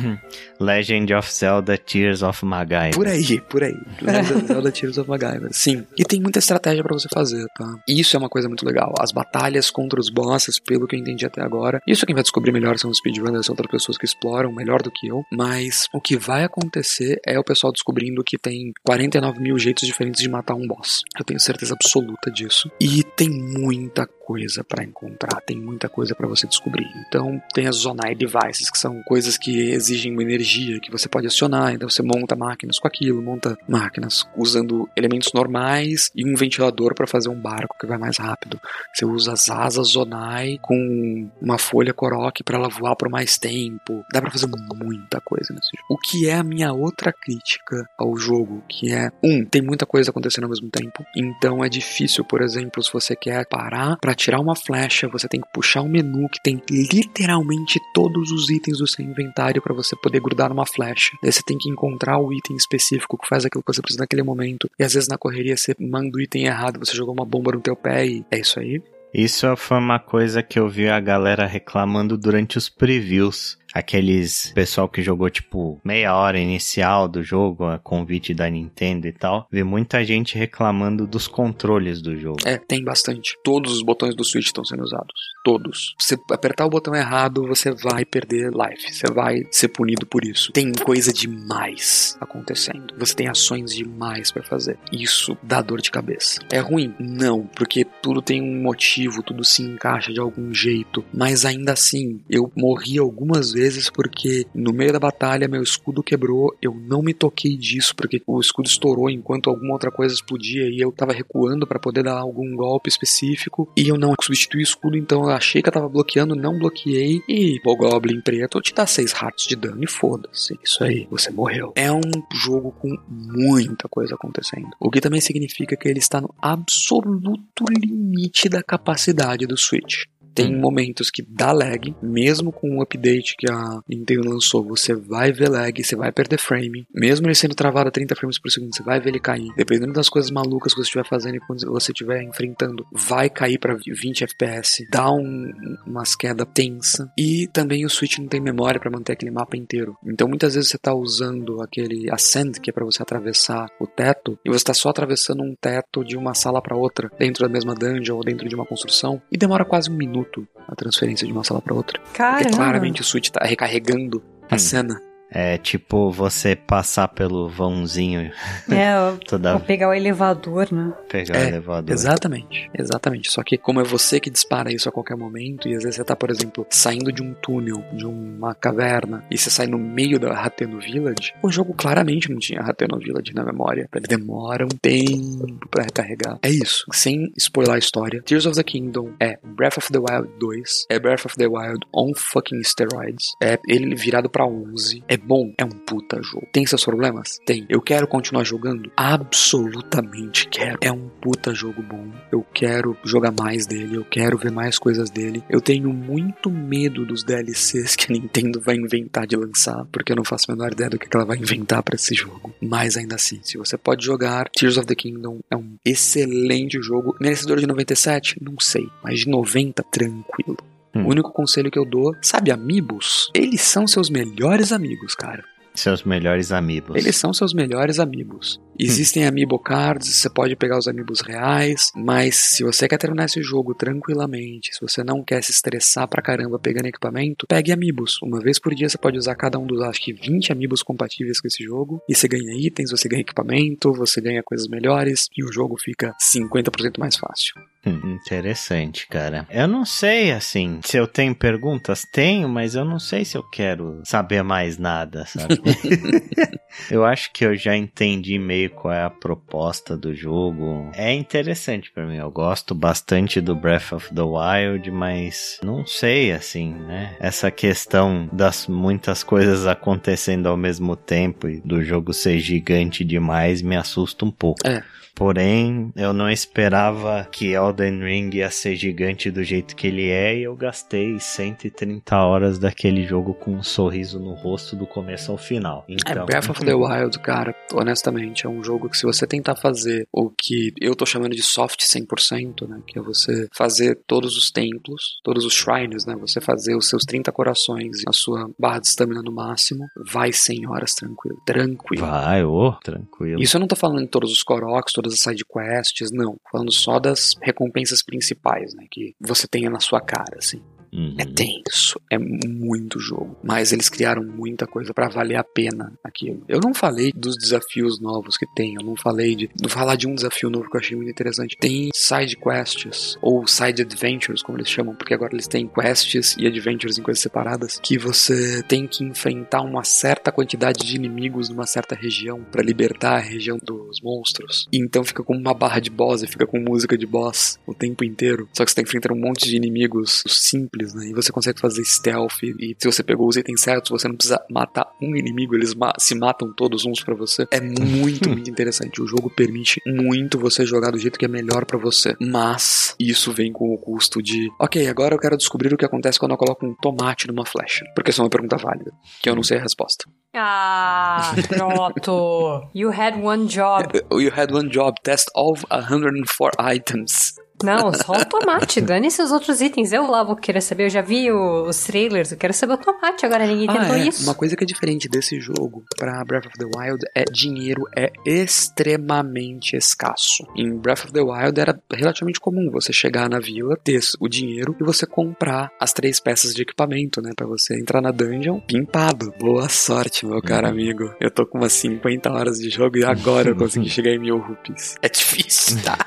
[SPEAKER 1] Legend of Zelda Tears of Magai.
[SPEAKER 2] Por aí, por aí. Legend of Zelda Tears of MacGyver. Sim. E tem muita estratégia pra você fazer, tá? Isso é uma coisa muito legal. As batalhas contra os bosses, pelo que eu entendi até agora. Isso quem vai descobrir melhor são os speedrunners, são outras pessoas que exploram melhor do que eu. Mas o que vai acontecer é o pessoal descobrindo que tem 49 mil jeitos diferentes de matar um boss. Eu tenho certeza absoluta disso. E tem muita coisa pra encontrar, tem muita coisa pra você descobrir. Então, tem as Zonai Devices, que são coisas que exigem uma energia que você pode acionar, então você monta máquinas com aquilo, monta máquinas usando elementos normais e um ventilador pra fazer um barco que vai mais rápido. Você usa as asas Zonai com uma folha Korok pra ela voar por mais tempo. Dá pra fazer muita coisa nesse jogo. O que é a minha outra crítica ao jogo, que é um, tem muita coisa acontecendo ao mesmo tempo, então é difícil, por exemplo, se você quer parar pra tirar uma flecha, você tem que puxar um menu que tem literalmente todos os itens do seu inventário pra você poder grudar numa flecha. Daí você tem que encontrar o item específico que faz aquilo que você precisa naquele momento. E às vezes na correria você manda o item errado, você jogou uma bomba no teu pé e é isso aí.
[SPEAKER 1] Isso foi uma coisa que eu vi a galera reclamando durante os previews. Aqueles pessoal que jogou tipo meia hora inicial do jogo, a convite da Nintendo e tal. Vi muita gente reclamando dos controles do jogo.
[SPEAKER 2] É, tem bastante. Todos os botões do Switch estão sendo usados. Todos. Se apertar o botão errado, você vai perder life. Você vai ser punido por isso. Tem coisa demais acontecendo. Você tem ações demais pra fazer. Isso dá dor de cabeça. É ruim? Não, porque tudo tem um motivo, tudo se encaixa de algum jeito. Mas ainda assim, eu morri algumas vezes porque no meio da batalha meu escudo quebrou. Eu não me toquei disso porque o escudo estourou enquanto alguma outra coisa explodia e eu tava recuando pra poder dar algum golpe específico e eu não substituí o escudo, então eu achei que eu tava bloqueando, não bloqueei e o Goblin preto te dá 6 hearts de dano e foda-se. Isso aí, você morreu. É um jogo com muita coisa acontecendo. O que também significa que ele está no absoluto limite da capacidade do Switch. Tem
[SPEAKER 1] Hum.
[SPEAKER 2] momentos que dá lag, mesmo com o update que a Nintendo lançou, você vai ver lag, você vai perder frame. Mesmo ele sendo travado a 30 frames por segundo, você vai ver ele cair. Dependendo das coisas malucas que você estiver fazendo e quando você estiver enfrentando, vai cair pra 20 FPS, dá um, umas quedas tensa. E também o Switch não tem memória pra manter aquele mapa inteiro. Então muitas vezes você tá usando aquele Ascend, que é pra você atravessar o teto, e você tá só atravessando um teto de uma sala pra outra, dentro da mesma dungeon ou dentro de uma construção, e demora quase um minuto a transferência de uma sala pra outra. Porque
[SPEAKER 3] Caramba.
[SPEAKER 2] claramente o Switch tá recarregando a
[SPEAKER 1] Hum.
[SPEAKER 2] cena.
[SPEAKER 1] É tipo você passar pelo vãozinho
[SPEAKER 3] É, eu
[SPEAKER 1] toda
[SPEAKER 3] vou pegar o elevador, né?
[SPEAKER 1] pegar
[SPEAKER 2] É,
[SPEAKER 1] o elevador.
[SPEAKER 2] Exatamente, exatamente. Só que como é você que dispara isso a qualquer momento, e às vezes você tá, por exemplo, saindo de um túnel, de uma caverna, e você sai no meio da Hateno Village, o jogo claramente não tinha Hateno Village na memória. Ele demora um tempo pra recarregar. É isso. Sem spoiler a história, Tears of the Kingdom é Breath of the Wild 2, é Breath of the Wild on fucking steroids, é ele virado pra 11, é bom, é um puta jogo. Tem seus problemas? Tem. Eu quero continuar jogando? Absolutamente quero. É um puta jogo bom. Eu quero jogar mais dele, eu quero ver mais coisas dele. Eu tenho muito medo dos DLCs que a Nintendo vai inventar de lançar, porque eu não faço a menor ideia do que ela vai inventar pra esse jogo. Mas ainda assim, se você pode jogar, Tears of the Kingdom é um excelente jogo. Merecedor de 97? Não sei, mas de 90, tranquilo.
[SPEAKER 1] Hum.
[SPEAKER 2] O único conselho que eu dou, sabe, amigos? Eles são seus melhores amigos, cara.
[SPEAKER 1] Seus melhores amigos.
[SPEAKER 2] Eles são seus melhores amigos. Existem amiibo cards, você pode pegar os amigos reais, mas se você quer terminar esse jogo tranquilamente, se você não quer se estressar pra caramba pegando equipamento, pegue amigos. Uma vez por dia você pode usar cada um dos, acho que 20 amigos compatíveis com esse jogo, e você ganha itens, você ganha equipamento, você ganha coisas melhores, e o jogo fica 50% mais fácil.
[SPEAKER 1] Hum, interessante, cara. Eu não sei, assim, se eu tenho perguntas, tenho, mas eu não sei se eu quero saber mais nada, sabe? eu acho que eu já entendi meio qual é a proposta do jogo. É interessante para mim. Eu gosto bastante do Breath of the Wild, mas não sei, assim, né? Essa questão das muitas coisas acontecendo ao mesmo tempo e do jogo ser gigante demais me assusta um pouco.
[SPEAKER 2] É.
[SPEAKER 1] Porém, eu não esperava que Elden Ring ia ser gigante do jeito que ele é e eu gastei 130 horas daquele jogo com um sorriso no rosto do começo ao final. Então,
[SPEAKER 2] é, Breath of the Wild, cara, honestamente, é um jogo que se você tentar fazer o que eu tô chamando de soft 100%, né, que é você fazer todos os templos, todos os shrines, né, você fazer os seus 30 corações e a sua barra de estamina no máximo, vai 100 horas tranquilo. Tranquilo.
[SPEAKER 1] Vai, ô, oh, tranquilo.
[SPEAKER 2] Isso eu não tô falando em todos os Koroks, todas as side quests, não. Falando só das recompensas principais, né? Que você tenha na sua cara, assim.
[SPEAKER 1] Uhum.
[SPEAKER 2] É tenso, é muito jogo. Mas eles criaram muita coisa para valer a pena aquilo. Eu não falei dos desafios novos que tem, eu não falei de. Não falar de um desafio novo que eu achei muito interessante. Tem side quests, ou side adventures, como eles chamam, porque agora eles têm quests e adventures em coisas separadas, que você tem que enfrentar uma certa quantidade de inimigos numa certa região para libertar a região dos monstros. E então fica com uma barra de boss e fica com música de boss o tempo inteiro. Só que você tá enfrentando um monte de inimigos simples simples, né? E você consegue fazer stealth. E se você pegou os itens certos, você não precisa matar um inimigo, eles ma se matam todos uns para você. É muito, muito interessante. O jogo permite muito você jogar do jeito que é melhor para você. Mas isso vem com o custo de, ok, agora eu quero descobrir o que acontece quando eu coloco um tomate numa flecha. Porque essa é uma pergunta válida, que eu não sei a resposta.
[SPEAKER 3] Ah, pronto. you had one job.
[SPEAKER 2] You had one job. Test all 104 items.
[SPEAKER 3] Não, só o tomate. Dane-se os outros itens. Eu lá vou querer saber. Eu já vi os trailers. Eu quero saber o tomate. Agora ninguém
[SPEAKER 2] ah,
[SPEAKER 3] tentou
[SPEAKER 2] é.
[SPEAKER 3] isso.
[SPEAKER 2] Uma coisa que é diferente desse jogo pra Breath of the Wild é dinheiro é extremamente escasso. Em Breath of the Wild era relativamente comum você chegar na vila, ter o dinheiro e você comprar as três peças de equipamento, né? Pra você entrar na dungeon pimpado. Boa sorte, meu caro
[SPEAKER 1] Uhum.
[SPEAKER 2] amigo. Eu tô com umas 50 horas de jogo e agora eu consegui chegar em mil rupees. É difícil, tá?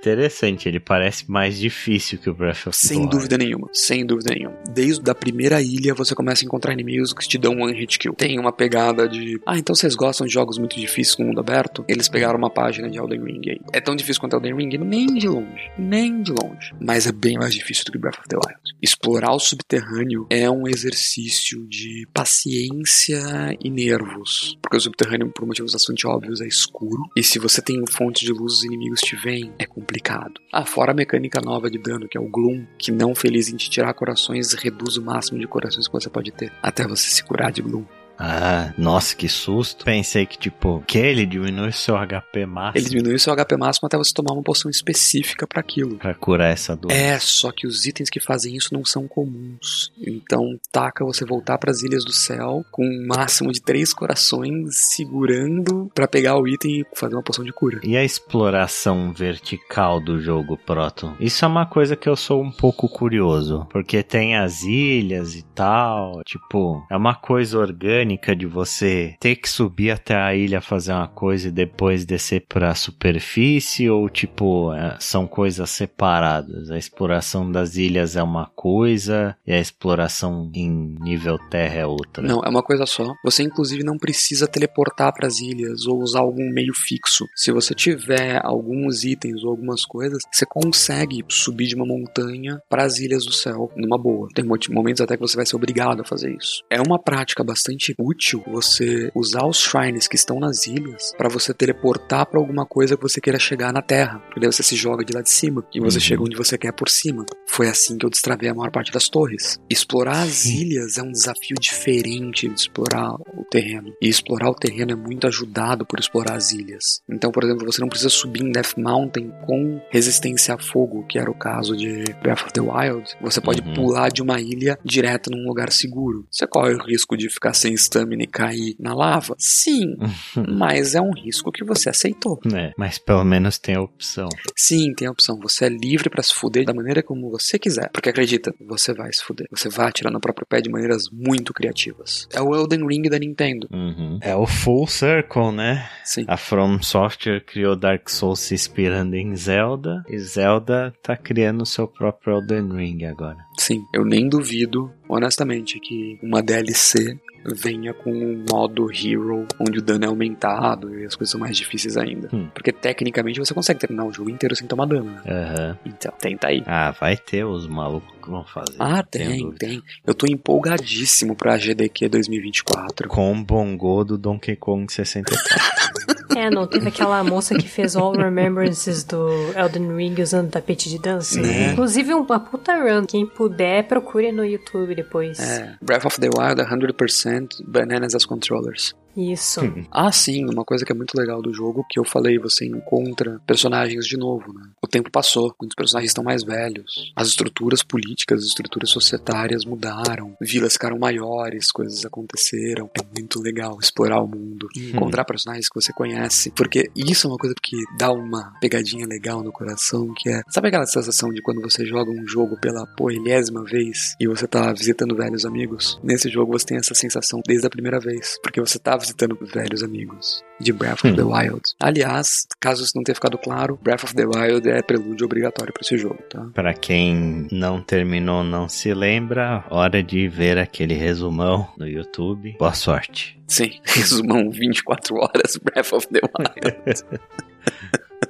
[SPEAKER 1] Interessante, ele parece mais difícil que o Breath of the
[SPEAKER 2] Sem
[SPEAKER 1] Wild.
[SPEAKER 2] dúvida nenhuma, sem dúvida nenhuma. Desde a primeira ilha você começa a encontrar inimigos que te dão one hit kill. Tem uma pegada de, ah, então vocês gostam de jogos muito difíceis com mundo aberto? Eles pegaram uma página de Elden Ring aí. É tão difícil quanto Elden Ring? Nem de longe, nem de longe. Mas é bem mais difícil do que Breath of the Wild. Explorar o subterrâneo é um exercício de paciência e nervos. Porque o subterrâneo, por motivos bastante óbvios, é escuro. E se você tem fonte de luz, os inimigos te veem, é complicado. Ah, fora a mecânica nova de dano, que é o Gloom, que não feliz em te tirar corações, reduz o máximo de corações que você pode ter, até você se curar de Gloom.
[SPEAKER 1] Ah, nossa, que susto. Pensei que, tipo, que ele diminui seu HP máximo
[SPEAKER 2] Ele diminui o seu HP máximo até você tomar uma poção específica para aquilo.
[SPEAKER 1] pra curar essa dor.
[SPEAKER 2] É, só que os itens que fazem isso não são comuns. Então, taca você voltar para as Ilhas do Céu com um máximo de três corações segurando para pegar o item e fazer uma poção de cura.
[SPEAKER 1] E a exploração vertical do jogo, Proto? Isso é uma coisa que eu sou um pouco curioso. Porque tem as ilhas e tal. Tipo, é uma coisa orgânica de você ter que subir até a ilha fazer uma coisa e depois descer pra superfície. Ou, tipo, é, são coisas separadas. A exploração das ilhas é uma coisa e a exploração em nível terra é outra.
[SPEAKER 2] Não, é uma coisa só. Você inclusive não precisa teleportar para as ilhas ou usar algum meio fixo. Se você tiver alguns itens ou algumas coisas, você consegue subir de uma montanha para as ilhas do céu numa boa. Tem momentos até que você vai ser obrigado a fazer isso. É uma prática bastante útil você usar os shrines que estão nas ilhas para você teleportar para alguma coisa que você queira chegar na terra. Porque daí você se joga de lá de cima e você
[SPEAKER 1] Uhum.
[SPEAKER 2] chega onde você quer por cima. Foi assim que eu destravei a maior parte das torres. Explorar as ilhas é um desafio diferente de explorar o terreno. E explorar o terreno é muito ajudado por explorar as ilhas. Então, por exemplo, você não precisa subir em Death Mountain com resistência a fogo, que era o caso de Breath of the Wild. Você pode
[SPEAKER 1] Uhum.
[SPEAKER 2] pular de uma ilha direto num lugar seguro. Você corre o risco de ficar sem stamina e cair na lava? Sim, mas é um risco que você aceitou.
[SPEAKER 1] É, mas pelo menos tem a opção.
[SPEAKER 2] Sim, tem a opção. Você é livre para se fuder da maneira como você quiser. Porque acredita, você vai se fuder. Você vai atirar no próprio pé de maneiras muito criativas. É o Elden Ring da Nintendo.
[SPEAKER 1] Uhum. É o full circle, né?
[SPEAKER 2] Sim.
[SPEAKER 1] A From Software criou Dark Souls se inspirando em Zelda. E Zelda tá criando o seu próprio Elden Ring agora.
[SPEAKER 2] Sim, eu nem duvido, honestamente, que uma DLC venha com um modo Hero, onde o dano é aumentado e as coisas são mais difíceis ainda.
[SPEAKER 1] Hum.
[SPEAKER 2] Porque tecnicamente você consegue terminar o jogo inteiro sem tomar dano. né?
[SPEAKER 1] Aham.
[SPEAKER 2] Então, tenta aí.
[SPEAKER 1] Ah, vai ter os malucos que vão fazer.
[SPEAKER 2] Ah, tem, tem. Eu tô empolgadíssimo pra GDQ 2024.
[SPEAKER 1] Com o Bongo do Donkey Kong 64.
[SPEAKER 3] É, não teve aquela moça que fez All Remembrances do Elden Ring usando tapete de dança?
[SPEAKER 2] Né?
[SPEAKER 3] Inclusive uma puta run. Quem puder, procure no YouTube depois.
[SPEAKER 2] É, Breath of the Wild 100% Bananas as Controllers.
[SPEAKER 3] Isso.
[SPEAKER 2] Ah, sim, uma coisa que é muito legal do jogo, que eu falei, você encontra personagens de novo, né? O tempo passou, muitos personagens estão mais velhos, as estruturas políticas, as estruturas societárias mudaram, vilas ficaram maiores, coisas aconteceram. É muito legal explorar o mundo, encontrar personagens que você conhece, porque isso é uma coisa que dá uma pegadinha legal no coração, que é, sabe aquela sensação de quando você joga um jogo pela porrilhésima vez e você tá visitando velhos amigos? Nesse jogo você tem essa sensação desde a primeira vez, porque você tá visitando velhos amigos de Breath of the Wild. Aliás, caso isso não tenha ficado claro, Breath of the Wild é prelúdio obrigatório para esse jogo, tá?
[SPEAKER 1] Pra quem não terminou, não se lembra, hora de ver aquele resumão no YouTube. Boa sorte.
[SPEAKER 2] Sim, resumam 24 horas Breath of the Wild.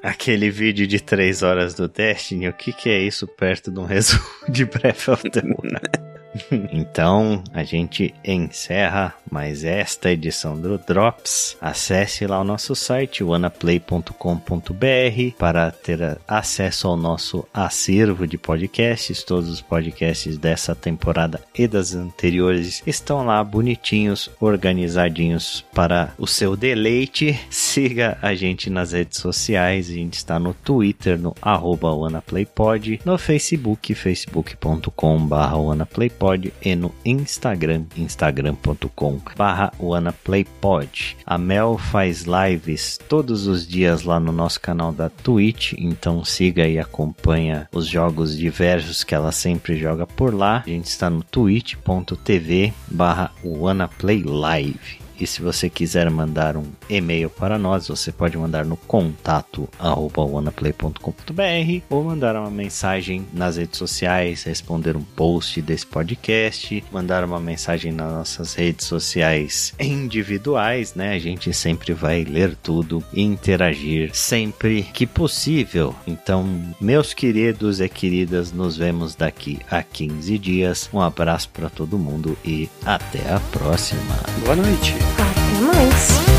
[SPEAKER 1] Aquele vídeo de 3 horas do Destiny, o que, que é isso perto de um resumo de Breath of the Wild? Então, a gente encerra mais esta edição do Drops. Acesse lá o nosso site, wanaplay.com.br, para ter acesso ao nosso acervo de podcasts. Todos os podcasts dessa temporada e das anteriores estão lá bonitinhos, organizadinhos para o seu deleite. Siga a gente nas redes sociais. A gente está no Twitter, no WanaPlayPod, no Facebook, facebook.com.br WanaPlayPod e no Instagram, instagram.com barra WanaPlayPod. A Mel faz lives todos os dias lá no nosso canal da Twitch, então siga e acompanha os jogos diversos que ela sempre joga por lá. A gente está no twitch.tv barra WanaPlayLive. E se você quiser mandar um e-mail para nós, você pode mandar no contato wanaplay.com.br ou mandar uma mensagem nas redes sociais, responder um post desse podcast, mandar uma mensagem nas nossas redes sociais individuais, né? A gente sempre vai ler tudo e interagir sempre que possível. Então, meus queridos e queridas, nos vemos daqui a 15 dias. Um abraço para todo mundo e até a próxima.
[SPEAKER 2] Boa noite.
[SPEAKER 3] Até mais.